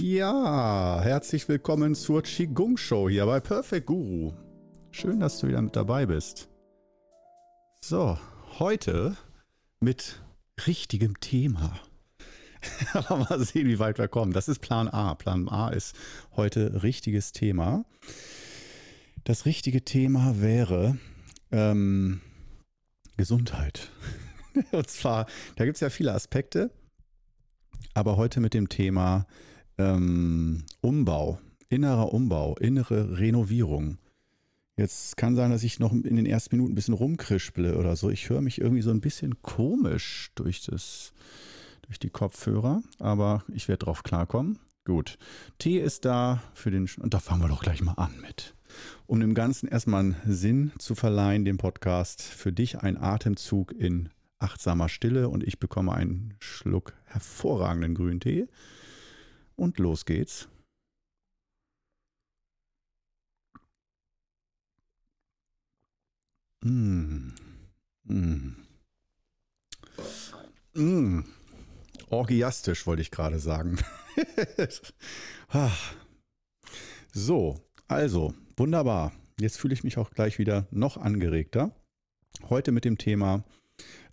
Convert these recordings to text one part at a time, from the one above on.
Ja, herzlich willkommen zur Qigong Show hier bei Perfect Guru. Schön, dass du wieder mit dabei bist. So, heute mit richtigem Thema. Aber mal sehen, wie weit wir kommen. Das ist Plan A. Plan A ist heute richtiges Thema. Das richtige Thema wäre ähm, Gesundheit. Und zwar, da gibt es ja viele Aspekte, aber heute mit dem Thema ähm, Umbau, innerer Umbau, innere Renovierung. Jetzt kann sein, dass ich noch in den ersten Minuten ein bisschen rumkrispele oder so. Ich höre mich irgendwie so ein bisschen komisch durch, das, durch die Kopfhörer, aber ich werde drauf klarkommen. Gut. Tee ist da für den. Und da fangen wir doch gleich mal an mit. Um dem Ganzen erstmal einen Sinn zu verleihen, dem Podcast, für dich ein Atemzug in achtsamer Stille und ich bekomme einen Schluck hervorragenden Grüntee. Und los geht's. Mmh. Mmh. Mmh. Orgiastisch wollte ich gerade sagen. so, also, wunderbar. Jetzt fühle ich mich auch gleich wieder noch angeregter. Heute mit dem Thema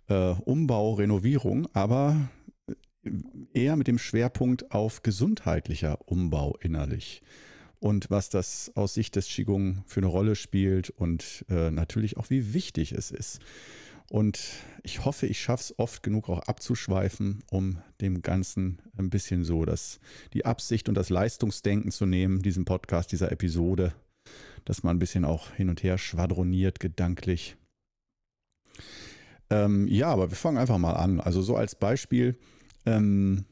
äh, Umbau, Renovierung, aber eher mit dem Schwerpunkt auf gesundheitlicher Umbau innerlich und was das aus Sicht des Qigong für eine Rolle spielt und äh, natürlich auch wie wichtig es ist. Und ich hoffe, ich schaffe es oft genug auch abzuschweifen, um dem Ganzen ein bisschen so das, die Absicht und das Leistungsdenken zu nehmen, diesem Podcast, dieser Episode, dass man ein bisschen auch hin und her schwadroniert gedanklich. Ähm, ja, aber wir fangen einfach mal an. Also so als Beispiel, ähm,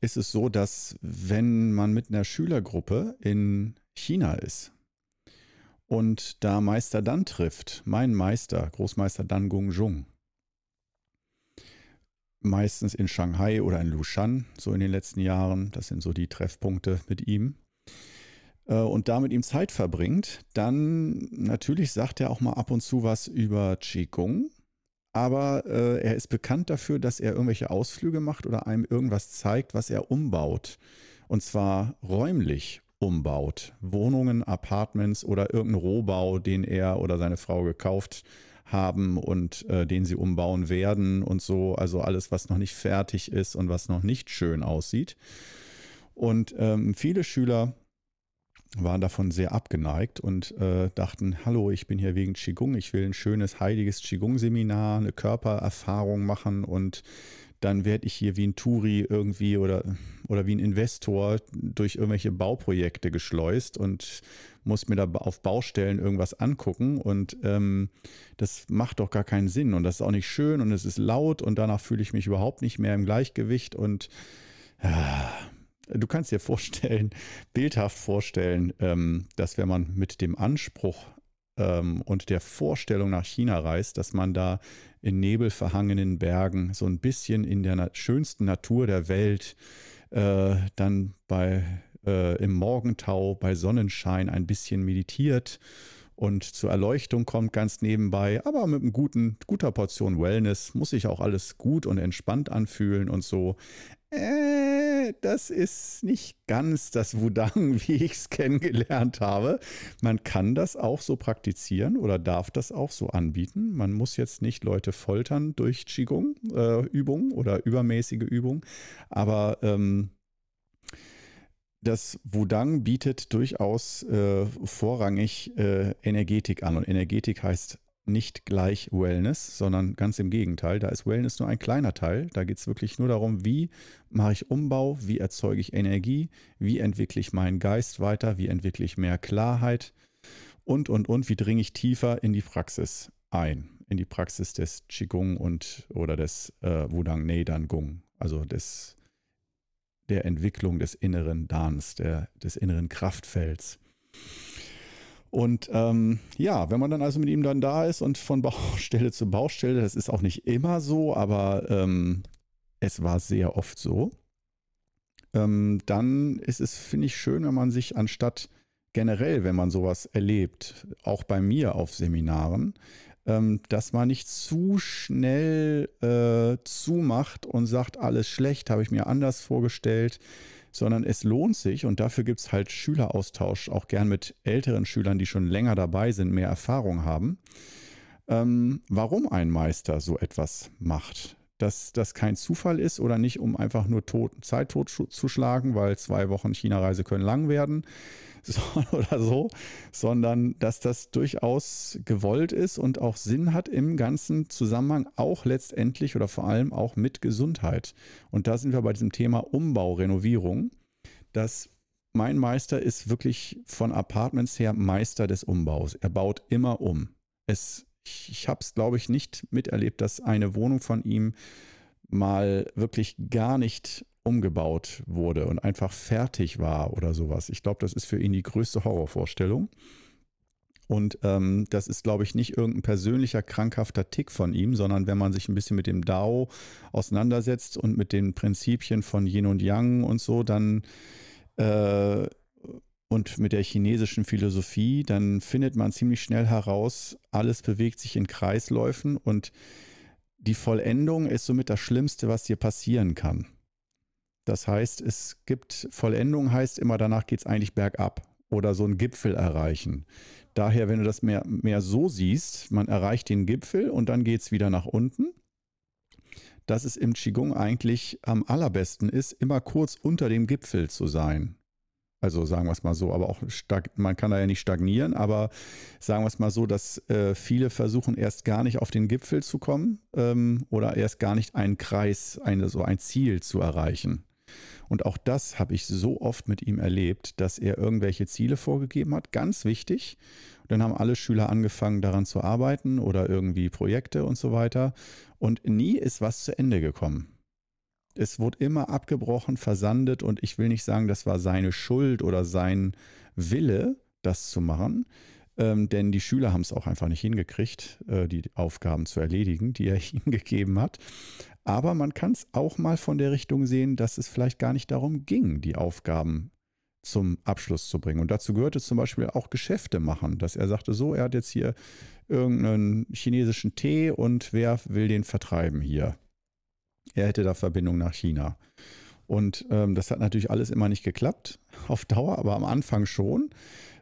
ist es so, dass wenn man mit einer Schülergruppe in China ist und da Meister Dan trifft, mein Meister, Großmeister Dan Gongzhong, meistens in Shanghai oder in Lushan, so in den letzten Jahren, das sind so die Treffpunkte mit ihm, äh, und da mit ihm Zeit verbringt, dann natürlich sagt er auch mal ab und zu was über Qigong aber äh, er ist bekannt dafür, dass er irgendwelche Ausflüge macht oder einem irgendwas zeigt, was er umbaut. Und zwar räumlich umbaut. Wohnungen, Apartments oder irgendeinen Rohbau, den er oder seine Frau gekauft haben und äh, den sie umbauen werden und so. Also alles, was noch nicht fertig ist und was noch nicht schön aussieht. Und ähm, viele Schüler waren davon sehr abgeneigt und äh, dachten, hallo, ich bin hier wegen Qigong, ich will ein schönes, heiliges Qigong-Seminar, eine Körpererfahrung machen und dann werde ich hier wie ein Touri irgendwie oder, oder wie ein Investor durch irgendwelche Bauprojekte geschleust und muss mir da auf Baustellen irgendwas angucken. Und ähm, das macht doch gar keinen Sinn und das ist auch nicht schön und es ist laut und danach fühle ich mich überhaupt nicht mehr im Gleichgewicht und ja, du kannst dir vorstellen, bildhaft vorstellen, ähm, dass wenn man mit dem Anspruch ähm, und der Vorstellung nach China reist, dass man da in nebelverhangenen Bergen so ein bisschen in der schönsten Natur der Welt äh, dann bei äh, im Morgentau bei Sonnenschein ein bisschen meditiert und zur Erleuchtung kommt ganz nebenbei, aber mit einem guten, guter Portion Wellness muss sich auch alles gut und entspannt anfühlen und so äh, das ist nicht ganz das Wudang, wie ich es kennengelernt habe. Man kann das auch so praktizieren oder darf das auch so anbieten. Man muss jetzt nicht Leute foltern durch Qigong-Übungen äh, oder übermäßige Übungen, aber ähm, das Wudang bietet durchaus äh, vorrangig äh, Energetik an und Energetik heißt nicht gleich Wellness, sondern ganz im Gegenteil. Da ist Wellness nur ein kleiner Teil. Da geht es wirklich nur darum, wie mache ich Umbau, wie erzeuge ich Energie, wie entwickle ich meinen Geist weiter, wie entwickle ich mehr Klarheit und, und, und, wie dringe ich tiefer in die Praxis ein, in die Praxis des Qigong und oder des äh, Wudang Neidan Gung, also des, der Entwicklung des inneren Dans, der, des inneren Kraftfelds. Und ähm, ja, wenn man dann also mit ihm dann da ist und von Baustelle zu Baustelle, das ist auch nicht immer so, aber ähm, es war sehr oft so, ähm, dann ist es, finde ich, schön, wenn man sich anstatt generell, wenn man sowas erlebt, auch bei mir auf Seminaren, ähm, dass man nicht zu schnell äh, zumacht und sagt, alles schlecht, habe ich mir anders vorgestellt, sondern es lohnt sich und dafür gibt es halt Schüleraustausch, auch gern mit älteren Schülern, die schon länger dabei sind, mehr Erfahrung haben, ähm, warum ein Meister so etwas macht. Dass das kein Zufall ist oder nicht, um einfach nur tot, Zeit totzuschlagen, weil zwei Wochen China-Reise können lang werden oder so, sondern dass das durchaus gewollt ist und auch Sinn hat im ganzen Zusammenhang, auch letztendlich oder vor allem auch mit Gesundheit. Und da sind wir bei diesem Thema Umbau, Renovierung, dass mein Meister ist wirklich von Apartments her Meister des Umbaus. Er baut immer um. Es, ich ich habe es, glaube ich, nicht miterlebt, dass eine Wohnung von ihm mal wirklich gar nicht umgebaut wurde und einfach fertig war oder sowas. Ich glaube, das ist für ihn die größte Horrorvorstellung. Und ähm, das ist, glaube ich, nicht irgendein persönlicher krankhafter Tick von ihm, sondern wenn man sich ein bisschen mit dem Dao auseinandersetzt und mit den Prinzipien von Yin und Yang und so, dann äh, und mit der chinesischen Philosophie, dann findet man ziemlich schnell heraus, alles bewegt sich in Kreisläufen und die Vollendung ist somit das Schlimmste, was dir passieren kann. Das heißt, es gibt Vollendung, heißt immer, danach geht es eigentlich bergab oder so einen Gipfel erreichen. Daher, wenn du das mehr, mehr so siehst, man erreicht den Gipfel und dann geht es wieder nach unten. Dass es im Qigong eigentlich am allerbesten ist, immer kurz unter dem Gipfel zu sein. Also sagen wir es mal so, aber auch man kann da ja nicht stagnieren, aber sagen wir es mal so, dass äh, viele versuchen erst gar nicht auf den Gipfel zu kommen ähm, oder erst gar nicht einen Kreis, eine, so ein Ziel zu erreichen. Und auch das habe ich so oft mit ihm erlebt, dass er irgendwelche Ziele vorgegeben hat. Ganz wichtig. Und dann haben alle Schüler angefangen, daran zu arbeiten oder irgendwie Projekte und so weiter. Und nie ist was zu Ende gekommen. Es wurde immer abgebrochen, versandet und ich will nicht sagen, das war seine Schuld oder sein Wille, das zu machen. Ähm, denn die Schüler haben es auch einfach nicht hingekriegt, äh, die Aufgaben zu erledigen, die er ihnen gegeben hat. Aber man kann es auch mal von der Richtung sehen, dass es vielleicht gar nicht darum ging, die Aufgaben zum Abschluss zu bringen. Und dazu gehörte zum Beispiel auch Geschäfte machen, dass er sagte, so, er hat jetzt hier irgendeinen chinesischen Tee und wer will den vertreiben hier? Er hätte da Verbindung nach China. Und ähm, das hat natürlich alles immer nicht geklappt, auf Dauer, aber am Anfang schon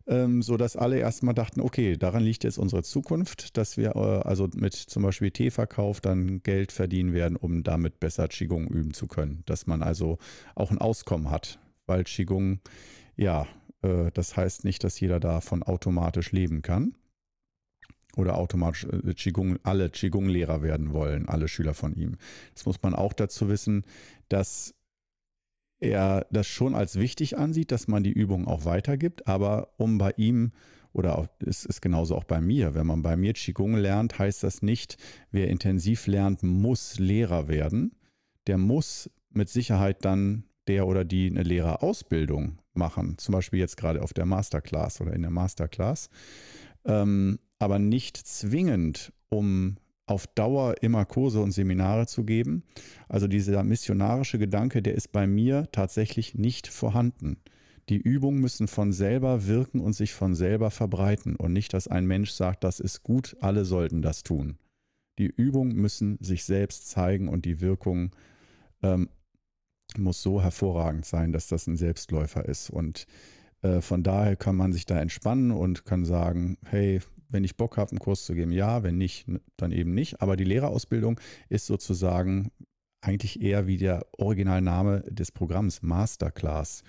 ähm, sodass alle erstmal dachten, okay, daran liegt jetzt unsere Zukunft, dass wir äh, also mit zum Beispiel Teeverkauf dann Geld verdienen werden, um damit besser Qigong üben zu können. Dass man also auch ein Auskommen hat, weil Qigong, ja, äh, das heißt nicht, dass jeder davon automatisch leben kann oder automatisch äh, Qigong, alle Qigong-Lehrer werden wollen, alle Schüler von ihm. Das muss man auch dazu wissen, dass er das schon als wichtig ansieht, dass man die Übung auch weitergibt, aber um bei ihm oder es ist genauso auch bei mir, wenn man bei mir Qigong lernt, heißt das nicht, wer intensiv lernt, muss Lehrer werden. Der muss mit Sicherheit dann der oder die eine Lehrerausbildung machen, zum Beispiel jetzt gerade auf der Masterclass oder in der Masterclass, ähm, aber nicht zwingend, um auf Dauer immer Kurse und Seminare zu geben. Also dieser missionarische Gedanke, der ist bei mir tatsächlich nicht vorhanden. Die Übungen müssen von selber wirken und sich von selber verbreiten und nicht, dass ein Mensch sagt, das ist gut, alle sollten das tun. Die Übungen müssen sich selbst zeigen und die Wirkung ähm, muss so hervorragend sein, dass das ein Selbstläufer ist. Und äh, von daher kann man sich da entspannen und kann sagen, hey, wenn ich Bock habe, einen Kurs zu geben, ja, wenn nicht, dann eben nicht. Aber die Lehrerausbildung ist sozusagen eigentlich eher wie der Originalname des Programms Masterclass,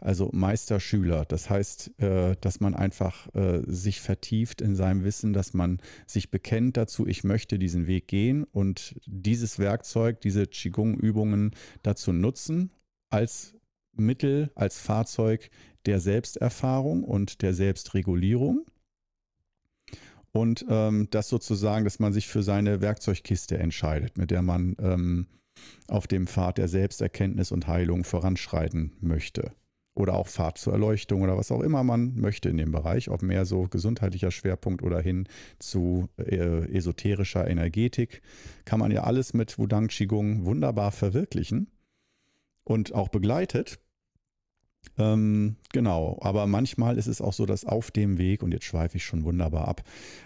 also Meisterschüler. Das heißt, äh, dass man einfach äh, sich vertieft in seinem Wissen, dass man sich bekennt dazu, ich möchte diesen Weg gehen und dieses Werkzeug, diese Qigong-Übungen dazu nutzen als Mittel, als Fahrzeug der Selbsterfahrung und der Selbstregulierung und ähm, das sozusagen, dass man sich für seine Werkzeugkiste entscheidet, mit der man ähm, auf dem Pfad der Selbsterkenntnis und Heilung voranschreiten möchte. Oder auch Pfad zur Erleuchtung oder was auch immer man möchte in dem Bereich, ob mehr so gesundheitlicher Schwerpunkt oder hin zu äh, esoterischer Energetik, kann man ja alles mit Wudang Qigong wunderbar verwirklichen und auch begleitet ähm, genau, aber manchmal ist es auch so, dass auf dem Weg, und jetzt schweife ich schon wunderbar ab,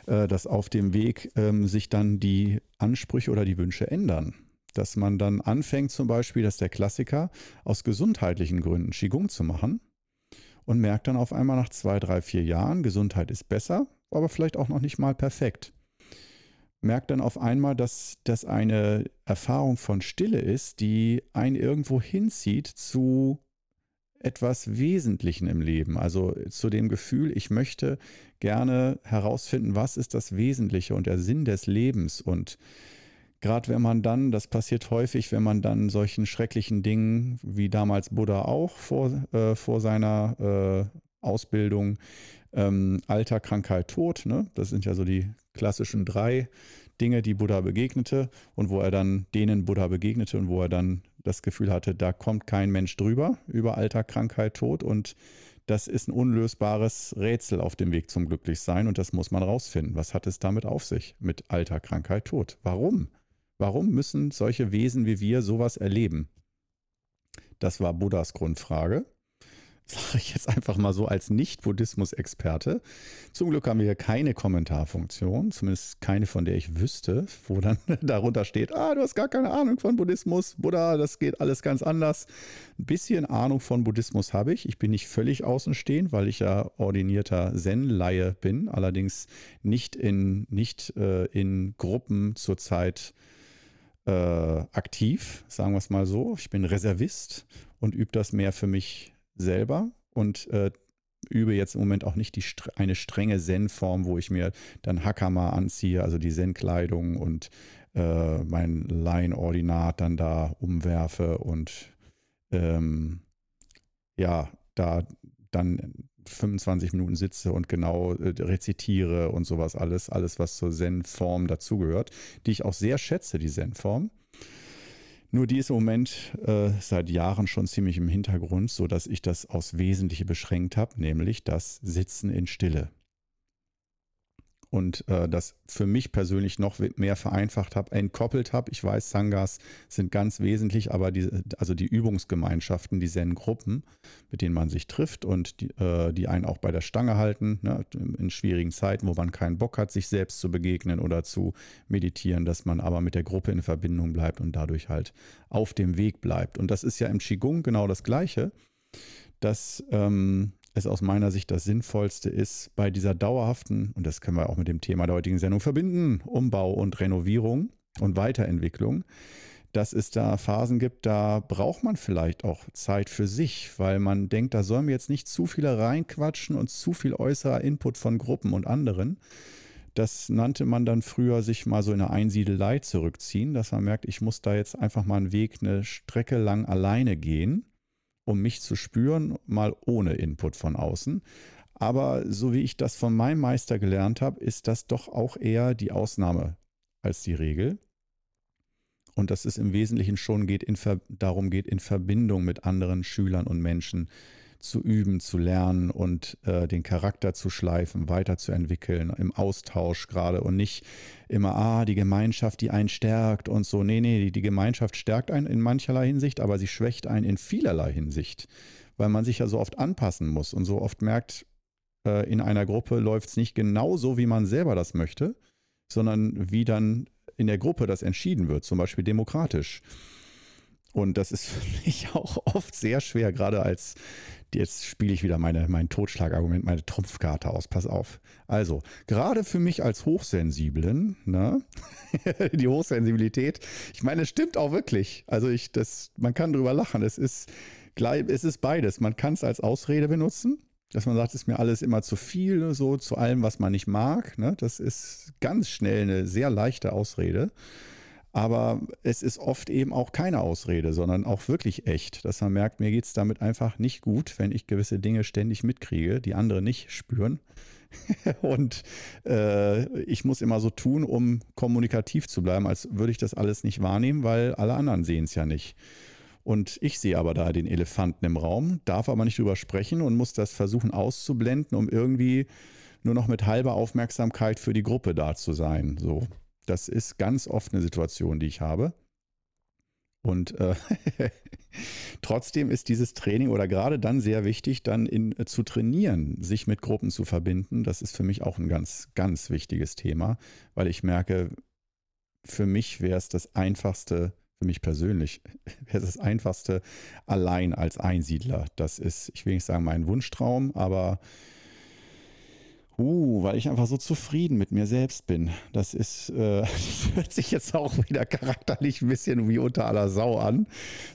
äh, dass auf dem Weg ähm, sich dann die Ansprüche oder die Wünsche ändern. dass man dann anfängt zum Beispiel, dass der Klassiker, aus gesundheitlichen Gründen Qigong zu machen und merkt dann auf einmal nach zwei, drei, vier Jahren, Gesundheit ist besser, aber vielleicht auch noch nicht mal perfekt. Merkt dann auf einmal, dass das eine Erfahrung von Stille ist, die einen irgendwo hinzieht zu etwas Wesentlichen im Leben. Also zu dem Gefühl, ich möchte gerne herausfinden, was ist das Wesentliche und der Sinn des Lebens. Und gerade wenn man dann, das passiert häufig, wenn man dann solchen schrecklichen Dingen, wie damals Buddha auch vor, äh, vor seiner äh, Ausbildung, ähm, Alter, Krankheit, Tod, ne? das sind ja so die klassischen drei Dinge, die Buddha begegnete und wo er dann denen Buddha begegnete und wo er dann das Gefühl hatte, da kommt kein Mensch drüber über Alter, Krankheit, Tod und das ist ein unlösbares Rätsel auf dem Weg zum Glücklichsein und das muss man rausfinden. Was hat es damit auf sich mit Alter, Krankheit, Tod? Warum? Warum müssen solche Wesen wie wir sowas erleben? Das war Buddhas Grundfrage sage ich jetzt einfach mal so als Nicht-Buddhismus-Experte. Zum Glück haben wir hier keine Kommentarfunktion, zumindest keine, von der ich wüsste, wo dann darunter steht, ah, du hast gar keine Ahnung von Buddhismus, Buddha, das geht alles ganz anders. Ein bisschen Ahnung von Buddhismus habe ich. Ich bin nicht völlig außenstehend, weil ich ja ordinierter Zen-Laie bin, allerdings nicht in, nicht, äh, in Gruppen zurzeit äh, aktiv, sagen wir es mal so. Ich bin Reservist und übe das mehr für mich selber und äh, übe jetzt im Moment auch nicht die, eine strenge Zen-Form, wo ich mir dann Hakama anziehe, also die Zen-Kleidung und äh, mein Line-Ordinat dann da umwerfe und ähm, ja, da dann 25 Minuten sitze und genau äh, rezitiere und sowas alles, alles, was zur Zen-Form dazugehört, die ich auch sehr schätze, die Zen-Form. Nur die ist im Moment äh, seit Jahren schon ziemlich im Hintergrund, sodass ich das aufs Wesentliche beschränkt habe, nämlich das Sitzen in Stille und äh, das für mich persönlich noch mehr vereinfacht habe, entkoppelt habe. Ich weiß, Sangas sind ganz wesentlich, aber die, also die Übungsgemeinschaften, die Zen-Gruppen, mit denen man sich trifft und die, äh, die einen auch bei der Stange halten, ne, in schwierigen Zeiten, wo man keinen Bock hat, sich selbst zu begegnen oder zu meditieren, dass man aber mit der Gruppe in Verbindung bleibt und dadurch halt auf dem Weg bleibt. Und das ist ja im Qigong genau das Gleiche, dass ähm, es aus meiner Sicht das Sinnvollste ist, bei dieser dauerhaften, und das können wir auch mit dem Thema der heutigen Sendung verbinden, Umbau und Renovierung und Weiterentwicklung, dass es da Phasen gibt, da braucht man vielleicht auch Zeit für sich, weil man denkt, da sollen wir jetzt nicht zu viele reinquatschen und zu viel äußerer Input von Gruppen und anderen. Das nannte man dann früher sich mal so in eine Einsiedelei zurückziehen, dass man merkt, ich muss da jetzt einfach mal einen Weg eine Strecke lang alleine gehen um mich zu spüren, mal ohne Input von außen. Aber so wie ich das von meinem Meister gelernt habe, ist das doch auch eher die Ausnahme als die Regel. Und dass es im Wesentlichen schon geht in, darum geht, in Verbindung mit anderen Schülern und Menschen zu üben, zu lernen und äh, den Charakter zu schleifen, weiterzuentwickeln, im Austausch gerade und nicht immer, ah, die Gemeinschaft, die einen stärkt und so. Nee, nee, die Gemeinschaft stärkt einen in mancherlei Hinsicht, aber sie schwächt einen in vielerlei Hinsicht, weil man sich ja so oft anpassen muss und so oft merkt, äh, in einer Gruppe läuft es nicht genau so, wie man selber das möchte, sondern wie dann in der Gruppe das entschieden wird, zum Beispiel demokratisch. Und das ist für mich auch oft sehr schwer, gerade als jetzt spiele ich wieder meine, mein Totschlagargument, meine Trumpfkarte aus. Pass auf. Also, gerade für mich als Hochsensiblen, ne? die Hochsensibilität, ich meine, es stimmt auch wirklich. Also, ich, das, man kann drüber lachen. Es ist, es ist beides. Man kann es als Ausrede benutzen, dass man sagt, es ist mir alles immer zu viel, so zu allem, was man nicht mag. Ne? Das ist ganz schnell eine sehr leichte Ausrede. Aber es ist oft eben auch keine Ausrede, sondern auch wirklich echt, dass man merkt, mir geht es damit einfach nicht gut, wenn ich gewisse Dinge ständig mitkriege, die andere nicht spüren. und äh, ich muss immer so tun, um kommunikativ zu bleiben, als würde ich das alles nicht wahrnehmen, weil alle anderen sehen es ja nicht. Und ich sehe aber da den Elefanten im Raum, darf aber nicht drüber sprechen und muss das versuchen auszublenden, um irgendwie nur noch mit halber Aufmerksamkeit für die Gruppe da zu sein. So. Das ist ganz oft eine Situation, die ich habe. Und äh, trotzdem ist dieses Training oder gerade dann sehr wichtig, dann in, äh, zu trainieren, sich mit Gruppen zu verbinden. Das ist für mich auch ein ganz, ganz wichtiges Thema, weil ich merke, für mich wäre es das Einfachste, für mich persönlich wäre das Einfachste allein als Einsiedler. Das ist, ich will nicht sagen mein Wunschtraum, aber Uh, weil ich einfach so zufrieden mit mir selbst bin. Das ist, äh, hört sich jetzt auch wieder charakterlich ein bisschen wie unter aller Sau an.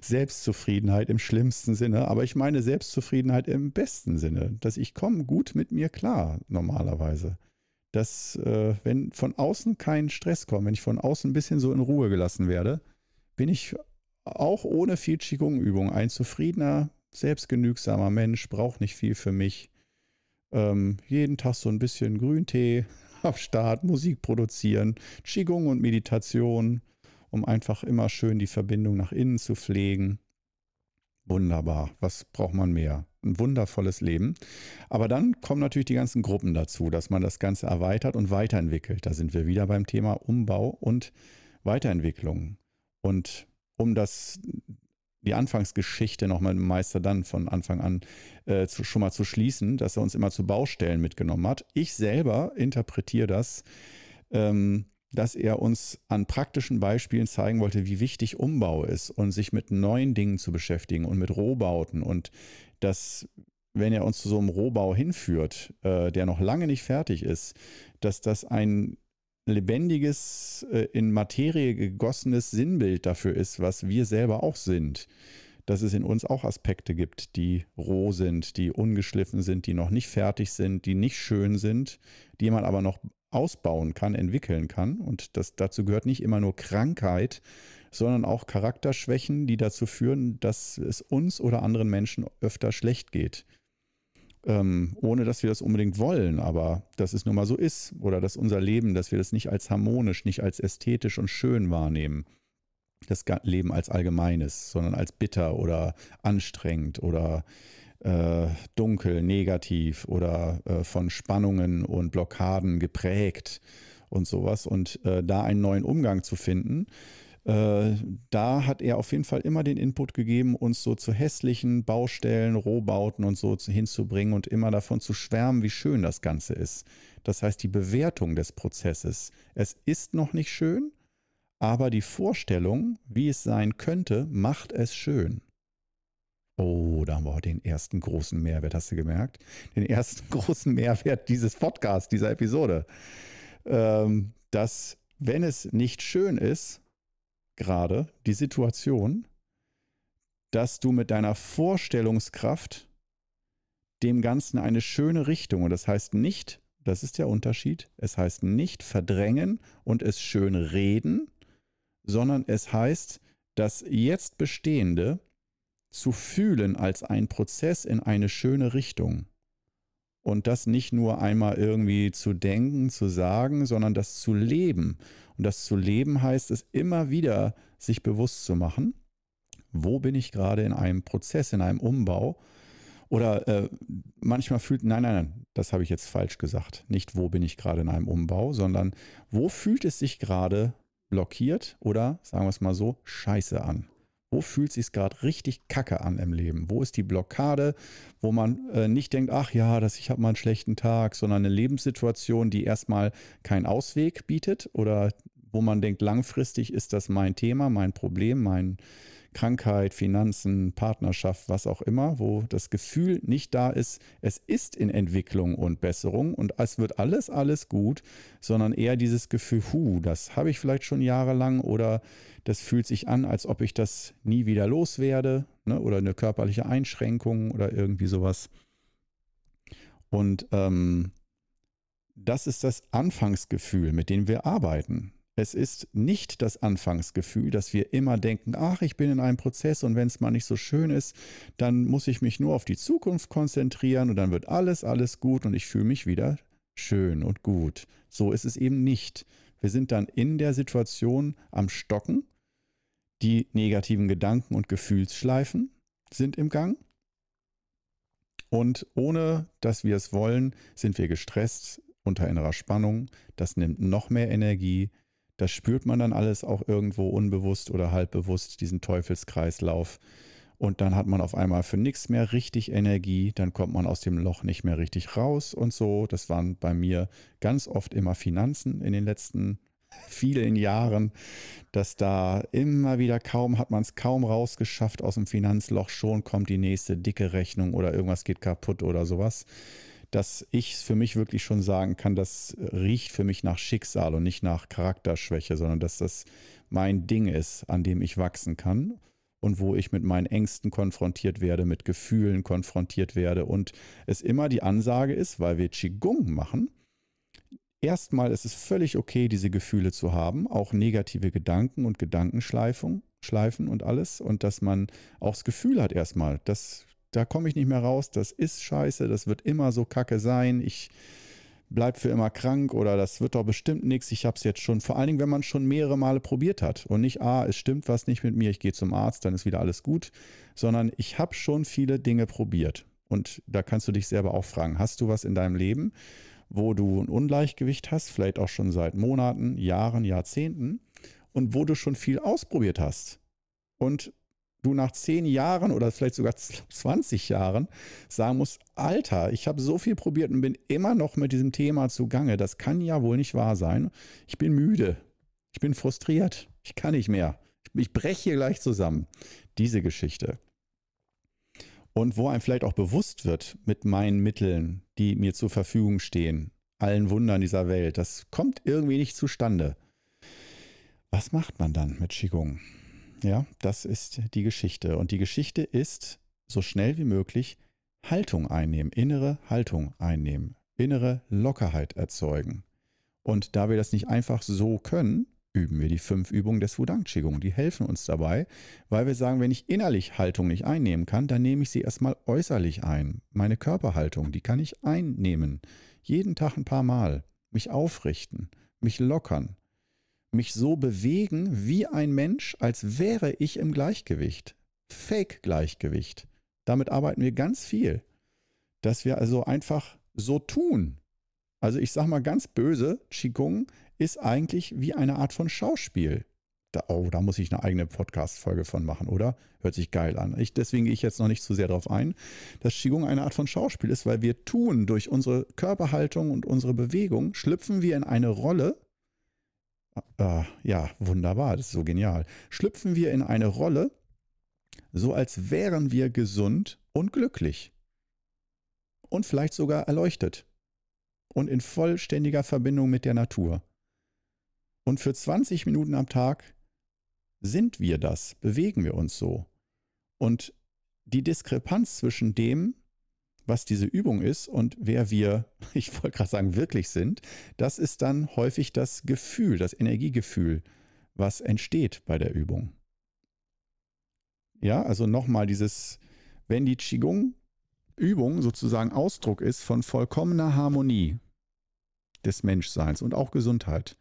Selbstzufriedenheit im schlimmsten Sinne, aber ich meine Selbstzufriedenheit im besten Sinne, dass ich komme gut mit mir klar normalerweise. Dass, äh, wenn von außen kein Stress kommt, wenn ich von außen ein bisschen so in Ruhe gelassen werde, bin ich auch ohne viel Qigong-Übung ein zufriedener, selbstgenügsamer Mensch, braucht nicht viel für mich ähm, jeden Tag so ein bisschen Grüntee auf Start, Musik produzieren, Qigong und Meditation, um einfach immer schön die Verbindung nach innen zu pflegen. Wunderbar. Was braucht man mehr? Ein wundervolles Leben. Aber dann kommen natürlich die ganzen Gruppen dazu, dass man das Ganze erweitert und weiterentwickelt. Da sind wir wieder beim Thema Umbau und Weiterentwicklung. Und um das die Anfangsgeschichte nochmal mit dem Meister dann von Anfang an äh, zu, schon mal zu schließen, dass er uns immer zu Baustellen mitgenommen hat. Ich selber interpretiere das, ähm, dass er uns an praktischen Beispielen zeigen wollte, wie wichtig Umbau ist und sich mit neuen Dingen zu beschäftigen und mit Rohbauten und dass wenn er uns zu so einem Rohbau hinführt, äh, der noch lange nicht fertig ist, dass das ein lebendiges, äh, in Materie gegossenes Sinnbild dafür ist, was wir selber auch sind. Dass es in uns auch Aspekte gibt, die roh sind, die ungeschliffen sind, die noch nicht fertig sind, die nicht schön sind, die man aber noch ausbauen kann, entwickeln kann. Und das, dazu gehört nicht immer nur Krankheit, sondern auch Charakterschwächen, die dazu führen, dass es uns oder anderen Menschen öfter schlecht geht ähm, ohne dass wir das unbedingt wollen, aber dass es nun mal so ist. Oder dass unser Leben, dass wir das nicht als harmonisch, nicht als ästhetisch und schön wahrnehmen, das Leben als allgemeines, sondern als bitter oder anstrengend oder äh, dunkel, negativ oder äh, von Spannungen und Blockaden geprägt und sowas. Und äh, da einen neuen Umgang zu finden, äh, da hat er auf jeden Fall immer den Input gegeben, uns so zu hässlichen Baustellen, Rohbauten und so hinzubringen und immer davon zu schwärmen, wie schön das Ganze ist. Das heißt, die Bewertung des Prozesses. Es ist noch nicht schön, aber die Vorstellung, wie es sein könnte, macht es schön. Oh, da haben wir heute den ersten großen Mehrwert, hast du gemerkt? Den ersten großen Mehrwert dieses Podcasts, dieser Episode. Ähm, dass, wenn es nicht schön ist, gerade die Situation, dass du mit deiner Vorstellungskraft dem Ganzen eine schöne Richtung, und das heißt nicht, das ist der Unterschied, es heißt nicht verdrängen und es schön reden, sondern es heißt, das jetzt Bestehende zu fühlen als ein Prozess in eine schöne Richtung. Und das nicht nur einmal irgendwie zu denken, zu sagen, sondern das zu leben. Und das zu leben heißt es immer wieder, sich bewusst zu machen, wo bin ich gerade in einem Prozess, in einem Umbau. Oder äh, manchmal fühlt, nein, nein, nein, das habe ich jetzt falsch gesagt. Nicht, wo bin ich gerade in einem Umbau, sondern wo fühlt es sich gerade blockiert oder, sagen wir es mal so, scheiße an. Wo fühlt es sich gerade richtig kacke an im Leben? Wo ist die Blockade, wo man äh, nicht denkt, ach ja, dass ich habe mal einen schlechten Tag, sondern eine Lebenssituation, die erstmal keinen Ausweg bietet oder wo man denkt, langfristig ist das mein Thema, mein Problem, mein Krankheit, Finanzen, Partnerschaft, was auch immer, wo das Gefühl nicht da ist, es ist in Entwicklung und Besserung und es wird alles, alles gut, sondern eher dieses Gefühl, hu, das habe ich vielleicht schon jahrelang oder das fühlt sich an, als ob ich das nie wieder loswerde ne, oder eine körperliche Einschränkung oder irgendwie sowas. Und ähm, das ist das Anfangsgefühl, mit dem wir arbeiten. Es ist nicht das Anfangsgefühl, dass wir immer denken, ach, ich bin in einem Prozess und wenn es mal nicht so schön ist, dann muss ich mich nur auf die Zukunft konzentrieren und dann wird alles, alles gut und ich fühle mich wieder schön und gut. So ist es eben nicht. Wir sind dann in der Situation am Stocken. Die negativen Gedanken und Gefühlsschleifen sind im Gang. Und ohne dass wir es wollen, sind wir gestresst unter innerer Spannung. Das nimmt noch mehr Energie. Das spürt man dann alles auch irgendwo unbewusst oder halbbewusst, diesen Teufelskreislauf. Und dann hat man auf einmal für nichts mehr richtig Energie, dann kommt man aus dem Loch nicht mehr richtig raus und so. Das waren bei mir ganz oft immer Finanzen in den letzten vielen Jahren, dass da immer wieder kaum, hat man es kaum rausgeschafft aus dem Finanzloch, schon kommt die nächste dicke Rechnung oder irgendwas geht kaputt oder sowas. Dass ich für mich wirklich schon sagen kann, das riecht für mich nach Schicksal und nicht nach Charakterschwäche, sondern dass das mein Ding ist, an dem ich wachsen kann und wo ich mit meinen Ängsten konfrontiert werde, mit Gefühlen konfrontiert werde und es immer die Ansage ist, weil wir Qigong machen, erstmal ist es völlig okay, diese Gefühle zu haben, auch negative Gedanken und Gedankenschleifen Schleifen und alles und dass man auch das Gefühl hat erstmal, dass da komme ich nicht mehr raus, das ist scheiße, das wird immer so kacke sein, ich bleib für immer krank oder das wird doch bestimmt nichts, ich habe es jetzt schon, vor allen Dingen, wenn man schon mehrere Male probiert hat und nicht, ah, es stimmt was nicht mit mir, ich gehe zum Arzt, dann ist wieder alles gut, sondern ich habe schon viele Dinge probiert. Und da kannst du dich selber auch fragen, hast du was in deinem Leben, wo du ein Ungleichgewicht hast, vielleicht auch schon seit Monaten, Jahren, Jahrzehnten und wo du schon viel ausprobiert hast und du nach zehn Jahren oder vielleicht sogar 20 Jahren sagen musst, Alter, ich habe so viel probiert und bin immer noch mit diesem Thema zugange. Das kann ja wohl nicht wahr sein. Ich bin müde. Ich bin frustriert. Ich kann nicht mehr. Ich breche hier gleich zusammen. Diese Geschichte. Und wo einem vielleicht auch bewusst wird mit meinen Mitteln, die mir zur Verfügung stehen, allen Wundern dieser Welt, das kommt irgendwie nicht zustande. Was macht man dann mit Qigong? Ja, das ist die Geschichte. Und die Geschichte ist, so schnell wie möglich Haltung einnehmen, innere Haltung einnehmen, innere Lockerheit erzeugen. Und da wir das nicht einfach so können, üben wir die fünf Übungen des Wudang Qigong. Die helfen uns dabei, weil wir sagen, wenn ich innerlich Haltung nicht einnehmen kann, dann nehme ich sie erstmal äußerlich ein. Meine Körperhaltung, die kann ich einnehmen. Jeden Tag ein paar Mal. Mich aufrichten, mich lockern, mich so bewegen wie ein Mensch, als wäre ich im Gleichgewicht. Fake-Gleichgewicht. Damit arbeiten wir ganz viel. Dass wir also einfach so tun. Also ich sage mal ganz böse, Qigong ist eigentlich wie eine Art von Schauspiel. Da, oh, da muss ich eine eigene Podcast-Folge von machen, oder? Hört sich geil an. Ich, deswegen gehe ich jetzt noch nicht zu sehr darauf ein, dass Qigong eine Art von Schauspiel ist, weil wir tun durch unsere Körperhaltung und unsere Bewegung, schlüpfen wir in eine Rolle, äh, ja, wunderbar, das ist so genial. Schlüpfen wir in eine Rolle, so als wären wir gesund und glücklich. Und vielleicht sogar erleuchtet. Und in vollständiger Verbindung mit der Natur. Und für 20 Minuten am Tag sind wir das, bewegen wir uns so. Und die Diskrepanz zwischen dem, was diese Übung ist und wer wir, ich wollte gerade sagen, wirklich sind, das ist dann häufig das Gefühl, das Energiegefühl, was entsteht bei der Übung. Ja, also nochmal dieses, wenn die Qigong-Übung sozusagen Ausdruck ist von vollkommener Harmonie des Menschseins und auch Gesundheit,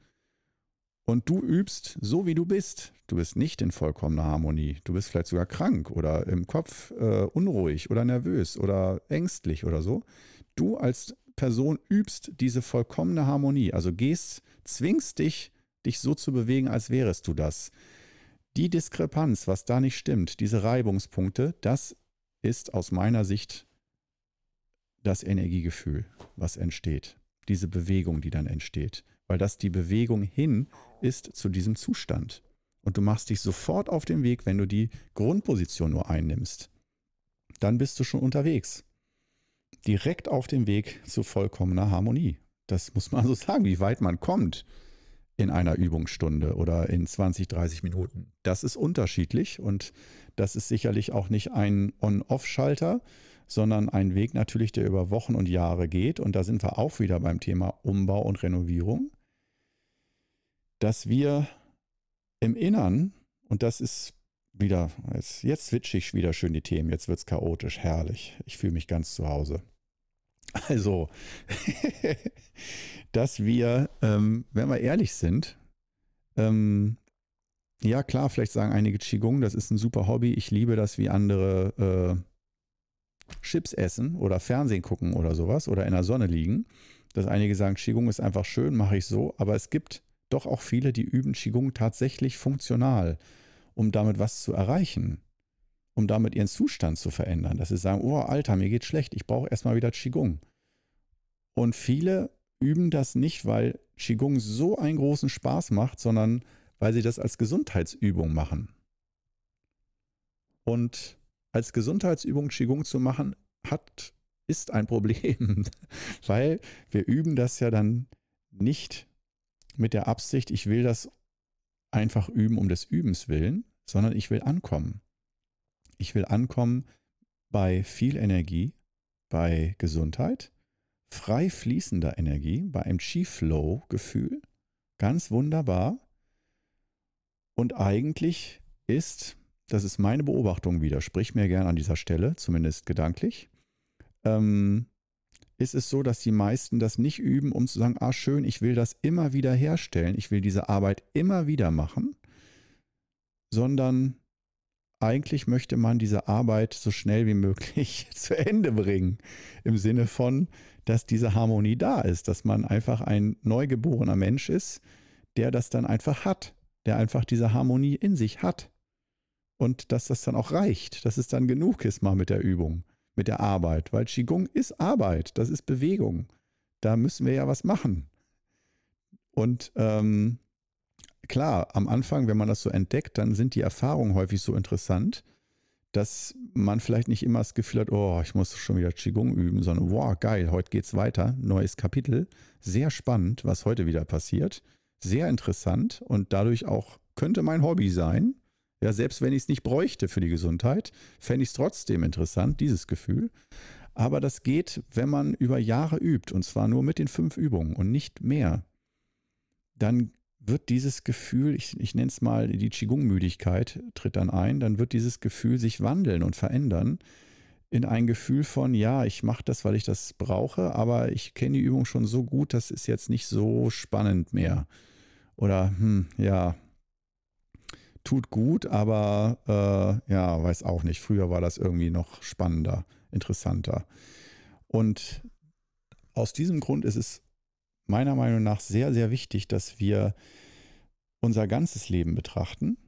und du übst so, wie du bist. Du bist nicht in vollkommener Harmonie. Du bist vielleicht sogar krank oder im Kopf äh, unruhig oder nervös oder ängstlich oder so. Du als Person übst diese vollkommene Harmonie. Also gehst, zwingst dich, dich so zu bewegen, als wärest du das. Die Diskrepanz, was da nicht stimmt, diese Reibungspunkte, das ist aus meiner Sicht das Energiegefühl, was entsteht. Diese Bewegung, die dann entsteht weil das die Bewegung hin ist zu diesem Zustand. Und du machst dich sofort auf den Weg, wenn du die Grundposition nur einnimmst. Dann bist du schon unterwegs. Direkt auf dem Weg zu vollkommener Harmonie. Das muss man so sagen, wie weit man kommt in einer Übungsstunde oder in 20, 30 Minuten. Das ist unterschiedlich und das ist sicherlich auch nicht ein On-Off-Schalter, sondern ein Weg natürlich, der über Wochen und Jahre geht. Und da sind wir auch wieder beim Thema Umbau und Renovierung dass wir im Innern, und das ist wieder, jetzt, jetzt switche ich wieder schön die Themen, jetzt wird es chaotisch, herrlich. Ich fühle mich ganz zu Hause. Also, dass wir, ähm, wenn wir ehrlich sind, ähm, ja klar, vielleicht sagen einige Qigong, das ist ein super Hobby, ich liebe das, wie andere äh, Chips essen oder Fernsehen gucken oder sowas oder in der Sonne liegen. Dass einige sagen, Qigong ist einfach schön, mache ich so, aber es gibt doch auch viele, die üben Qigong tatsächlich funktional, um damit was zu erreichen, um damit ihren Zustand zu verändern, dass sie sagen, oh Alter, mir geht schlecht, ich brauche erstmal wieder Qigong. Und viele üben das nicht, weil Qigong so einen großen Spaß macht, sondern weil sie das als Gesundheitsübung machen. Und als Gesundheitsübung Qigong zu machen, hat, ist ein Problem, weil wir üben das ja dann nicht mit der Absicht, ich will das einfach üben um des Übens willen, sondern ich will ankommen. Ich will ankommen bei viel Energie, bei Gesundheit, frei fließender Energie, bei einem Chi-Flow-Gefühl. Ganz wunderbar. Und eigentlich ist, das ist meine Beobachtung wieder, sprich mir gern an dieser Stelle, zumindest gedanklich, ähm, ist es so, dass die meisten das nicht üben, um zu sagen, ah schön, ich will das immer wieder herstellen, ich will diese Arbeit immer wieder machen, sondern eigentlich möchte man diese Arbeit so schnell wie möglich zu Ende bringen. Im Sinne von, dass diese Harmonie da ist, dass man einfach ein neugeborener Mensch ist, der das dann einfach hat, der einfach diese Harmonie in sich hat. Und dass das dann auch reicht, dass es dann genug ist mal mit der Übung mit der Arbeit, weil Qigong ist Arbeit, das ist Bewegung. Da müssen wir ja was machen. Und ähm, klar, am Anfang, wenn man das so entdeckt, dann sind die Erfahrungen häufig so interessant, dass man vielleicht nicht immer das Gefühl hat, oh, ich muss schon wieder Qigong üben, sondern wow, geil, heute geht's weiter, neues Kapitel, sehr spannend, was heute wieder passiert, sehr interessant und dadurch auch könnte mein Hobby sein. Ja, selbst wenn ich es nicht bräuchte für die Gesundheit, fände ich es trotzdem interessant, dieses Gefühl. Aber das geht, wenn man über Jahre übt, und zwar nur mit den fünf Übungen und nicht mehr. Dann wird dieses Gefühl, ich, ich nenne es mal die Qigong-Müdigkeit, tritt dann ein, dann wird dieses Gefühl sich wandeln und verändern in ein Gefühl von, ja, ich mache das, weil ich das brauche, aber ich kenne die Übung schon so gut, das ist jetzt nicht so spannend mehr. Oder, hm, ja, tut gut, aber äh, ja, weiß auch nicht. Früher war das irgendwie noch spannender, interessanter. Und aus diesem Grund ist es meiner Meinung nach sehr, sehr wichtig, dass wir unser ganzes Leben betrachten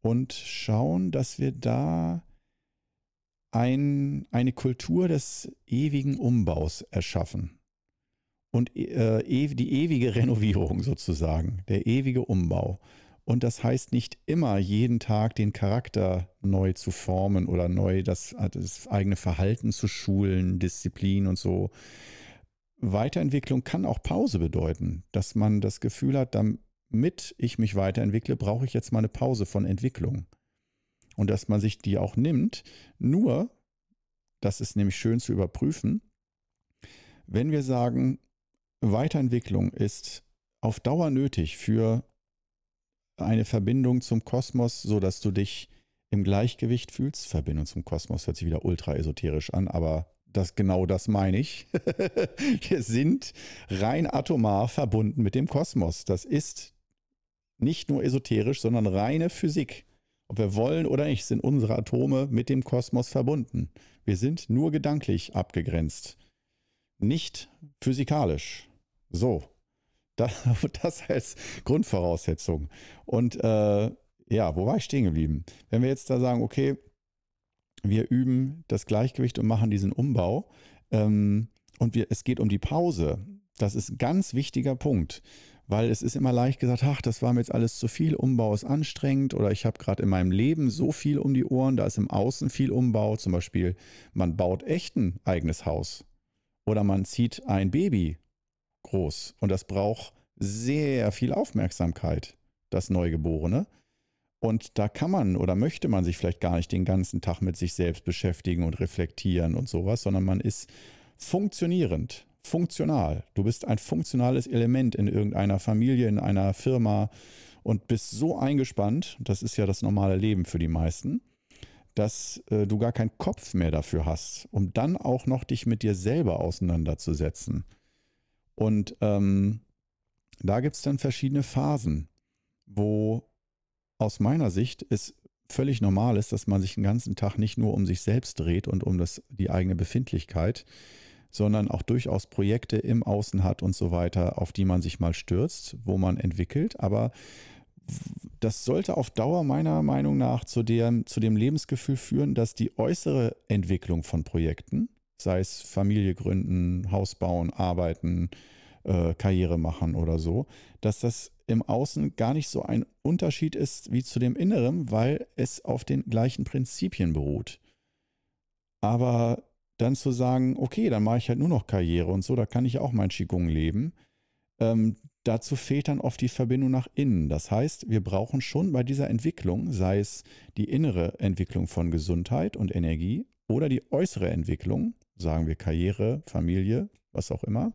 und schauen, dass wir da ein, eine Kultur des ewigen Umbaus erschaffen. Und äh, die ewige Renovierung sozusagen, der ewige Umbau. Und das heißt nicht immer jeden Tag den Charakter neu zu formen oder neu das, das eigene Verhalten zu schulen, Disziplin und so. Weiterentwicklung kann auch Pause bedeuten, dass man das Gefühl hat, damit ich mich weiterentwickle, brauche ich jetzt mal eine Pause von Entwicklung. Und dass man sich die auch nimmt, nur, das ist nämlich schön zu überprüfen, wenn wir sagen, Weiterentwicklung ist auf Dauer nötig für eine Verbindung zum Kosmos, sodass du dich im Gleichgewicht fühlst. Verbindung zum Kosmos hört sich wieder ultra esoterisch an, aber das, genau das meine ich. Wir sind rein atomar verbunden mit dem Kosmos. Das ist nicht nur esoterisch, sondern reine Physik. Ob wir wollen oder nicht, sind unsere Atome mit dem Kosmos verbunden. Wir sind nur gedanklich abgegrenzt, nicht physikalisch. So, das als Grundvoraussetzung. Und äh, ja, wo war ich stehen geblieben? Wenn wir jetzt da sagen, okay, wir üben das Gleichgewicht und machen diesen Umbau ähm, und wir, es geht um die Pause, das ist ein ganz wichtiger Punkt, weil es ist immer leicht gesagt, ach, das war mir jetzt alles zu viel, Umbau ist anstrengend oder ich habe gerade in meinem Leben so viel um die Ohren, da ist im Außen viel Umbau, zum Beispiel man baut echt ein eigenes Haus oder man zieht ein Baby groß und das braucht sehr viel Aufmerksamkeit, das Neugeborene. Und da kann man oder möchte man sich vielleicht gar nicht den ganzen Tag mit sich selbst beschäftigen und reflektieren und sowas, sondern man ist funktionierend, funktional. Du bist ein funktionales Element in irgendeiner Familie, in einer Firma und bist so eingespannt, das ist ja das normale Leben für die meisten, dass äh, du gar keinen Kopf mehr dafür hast, um dann auch noch dich mit dir selber auseinanderzusetzen. Und ähm, da gibt es dann verschiedene Phasen, wo aus meiner Sicht es völlig normal ist, dass man sich den ganzen Tag nicht nur um sich selbst dreht und um das, die eigene Befindlichkeit, sondern auch durchaus Projekte im Außen hat und so weiter, auf die man sich mal stürzt, wo man entwickelt. Aber das sollte auf Dauer meiner Meinung nach zu dem, zu dem Lebensgefühl führen, dass die äußere Entwicklung von Projekten, sei es Familie gründen, Haus bauen, arbeiten, äh, Karriere machen oder so, dass das im Außen gar nicht so ein Unterschied ist wie zu dem Inneren, weil es auf den gleichen Prinzipien beruht. Aber dann zu sagen, okay, dann mache ich halt nur noch Karriere und so, da kann ich auch mein Qigong leben. Ähm, dazu fehlt dann oft die Verbindung nach innen. Das heißt, wir brauchen schon bei dieser Entwicklung, sei es die innere Entwicklung von Gesundheit und Energie oder die äußere Entwicklung, sagen wir Karriere, Familie, was auch immer,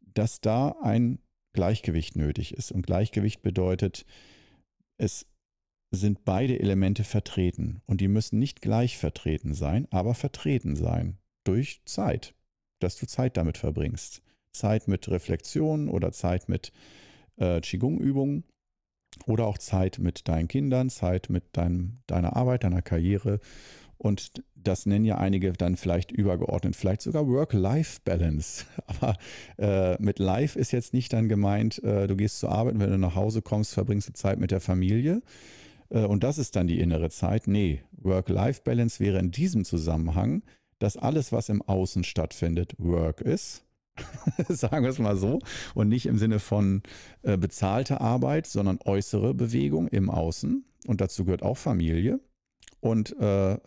dass da ein Gleichgewicht nötig ist. Und Gleichgewicht bedeutet, es sind beide Elemente vertreten. Und die müssen nicht gleich vertreten sein, aber vertreten sein durch Zeit, dass du Zeit damit verbringst. Zeit mit Reflexion oder Zeit mit äh, Qigong-Übungen oder auch Zeit mit deinen Kindern, Zeit mit deinem, deiner Arbeit, deiner Karriere und das nennen ja einige dann vielleicht übergeordnet, vielleicht sogar Work-Life-Balance. Aber äh, mit Life ist jetzt nicht dann gemeint, äh, du gehst zur Arbeit wenn du nach Hause kommst, verbringst du Zeit mit der Familie. Äh, und das ist dann die innere Zeit. Nee, Work-Life-Balance wäre in diesem Zusammenhang, dass alles, was im Außen stattfindet, Work ist. Sagen wir es mal so. Und nicht im Sinne von äh, bezahlte Arbeit, sondern äußere Bewegung im Außen. Und dazu gehört auch Familie. Und äh,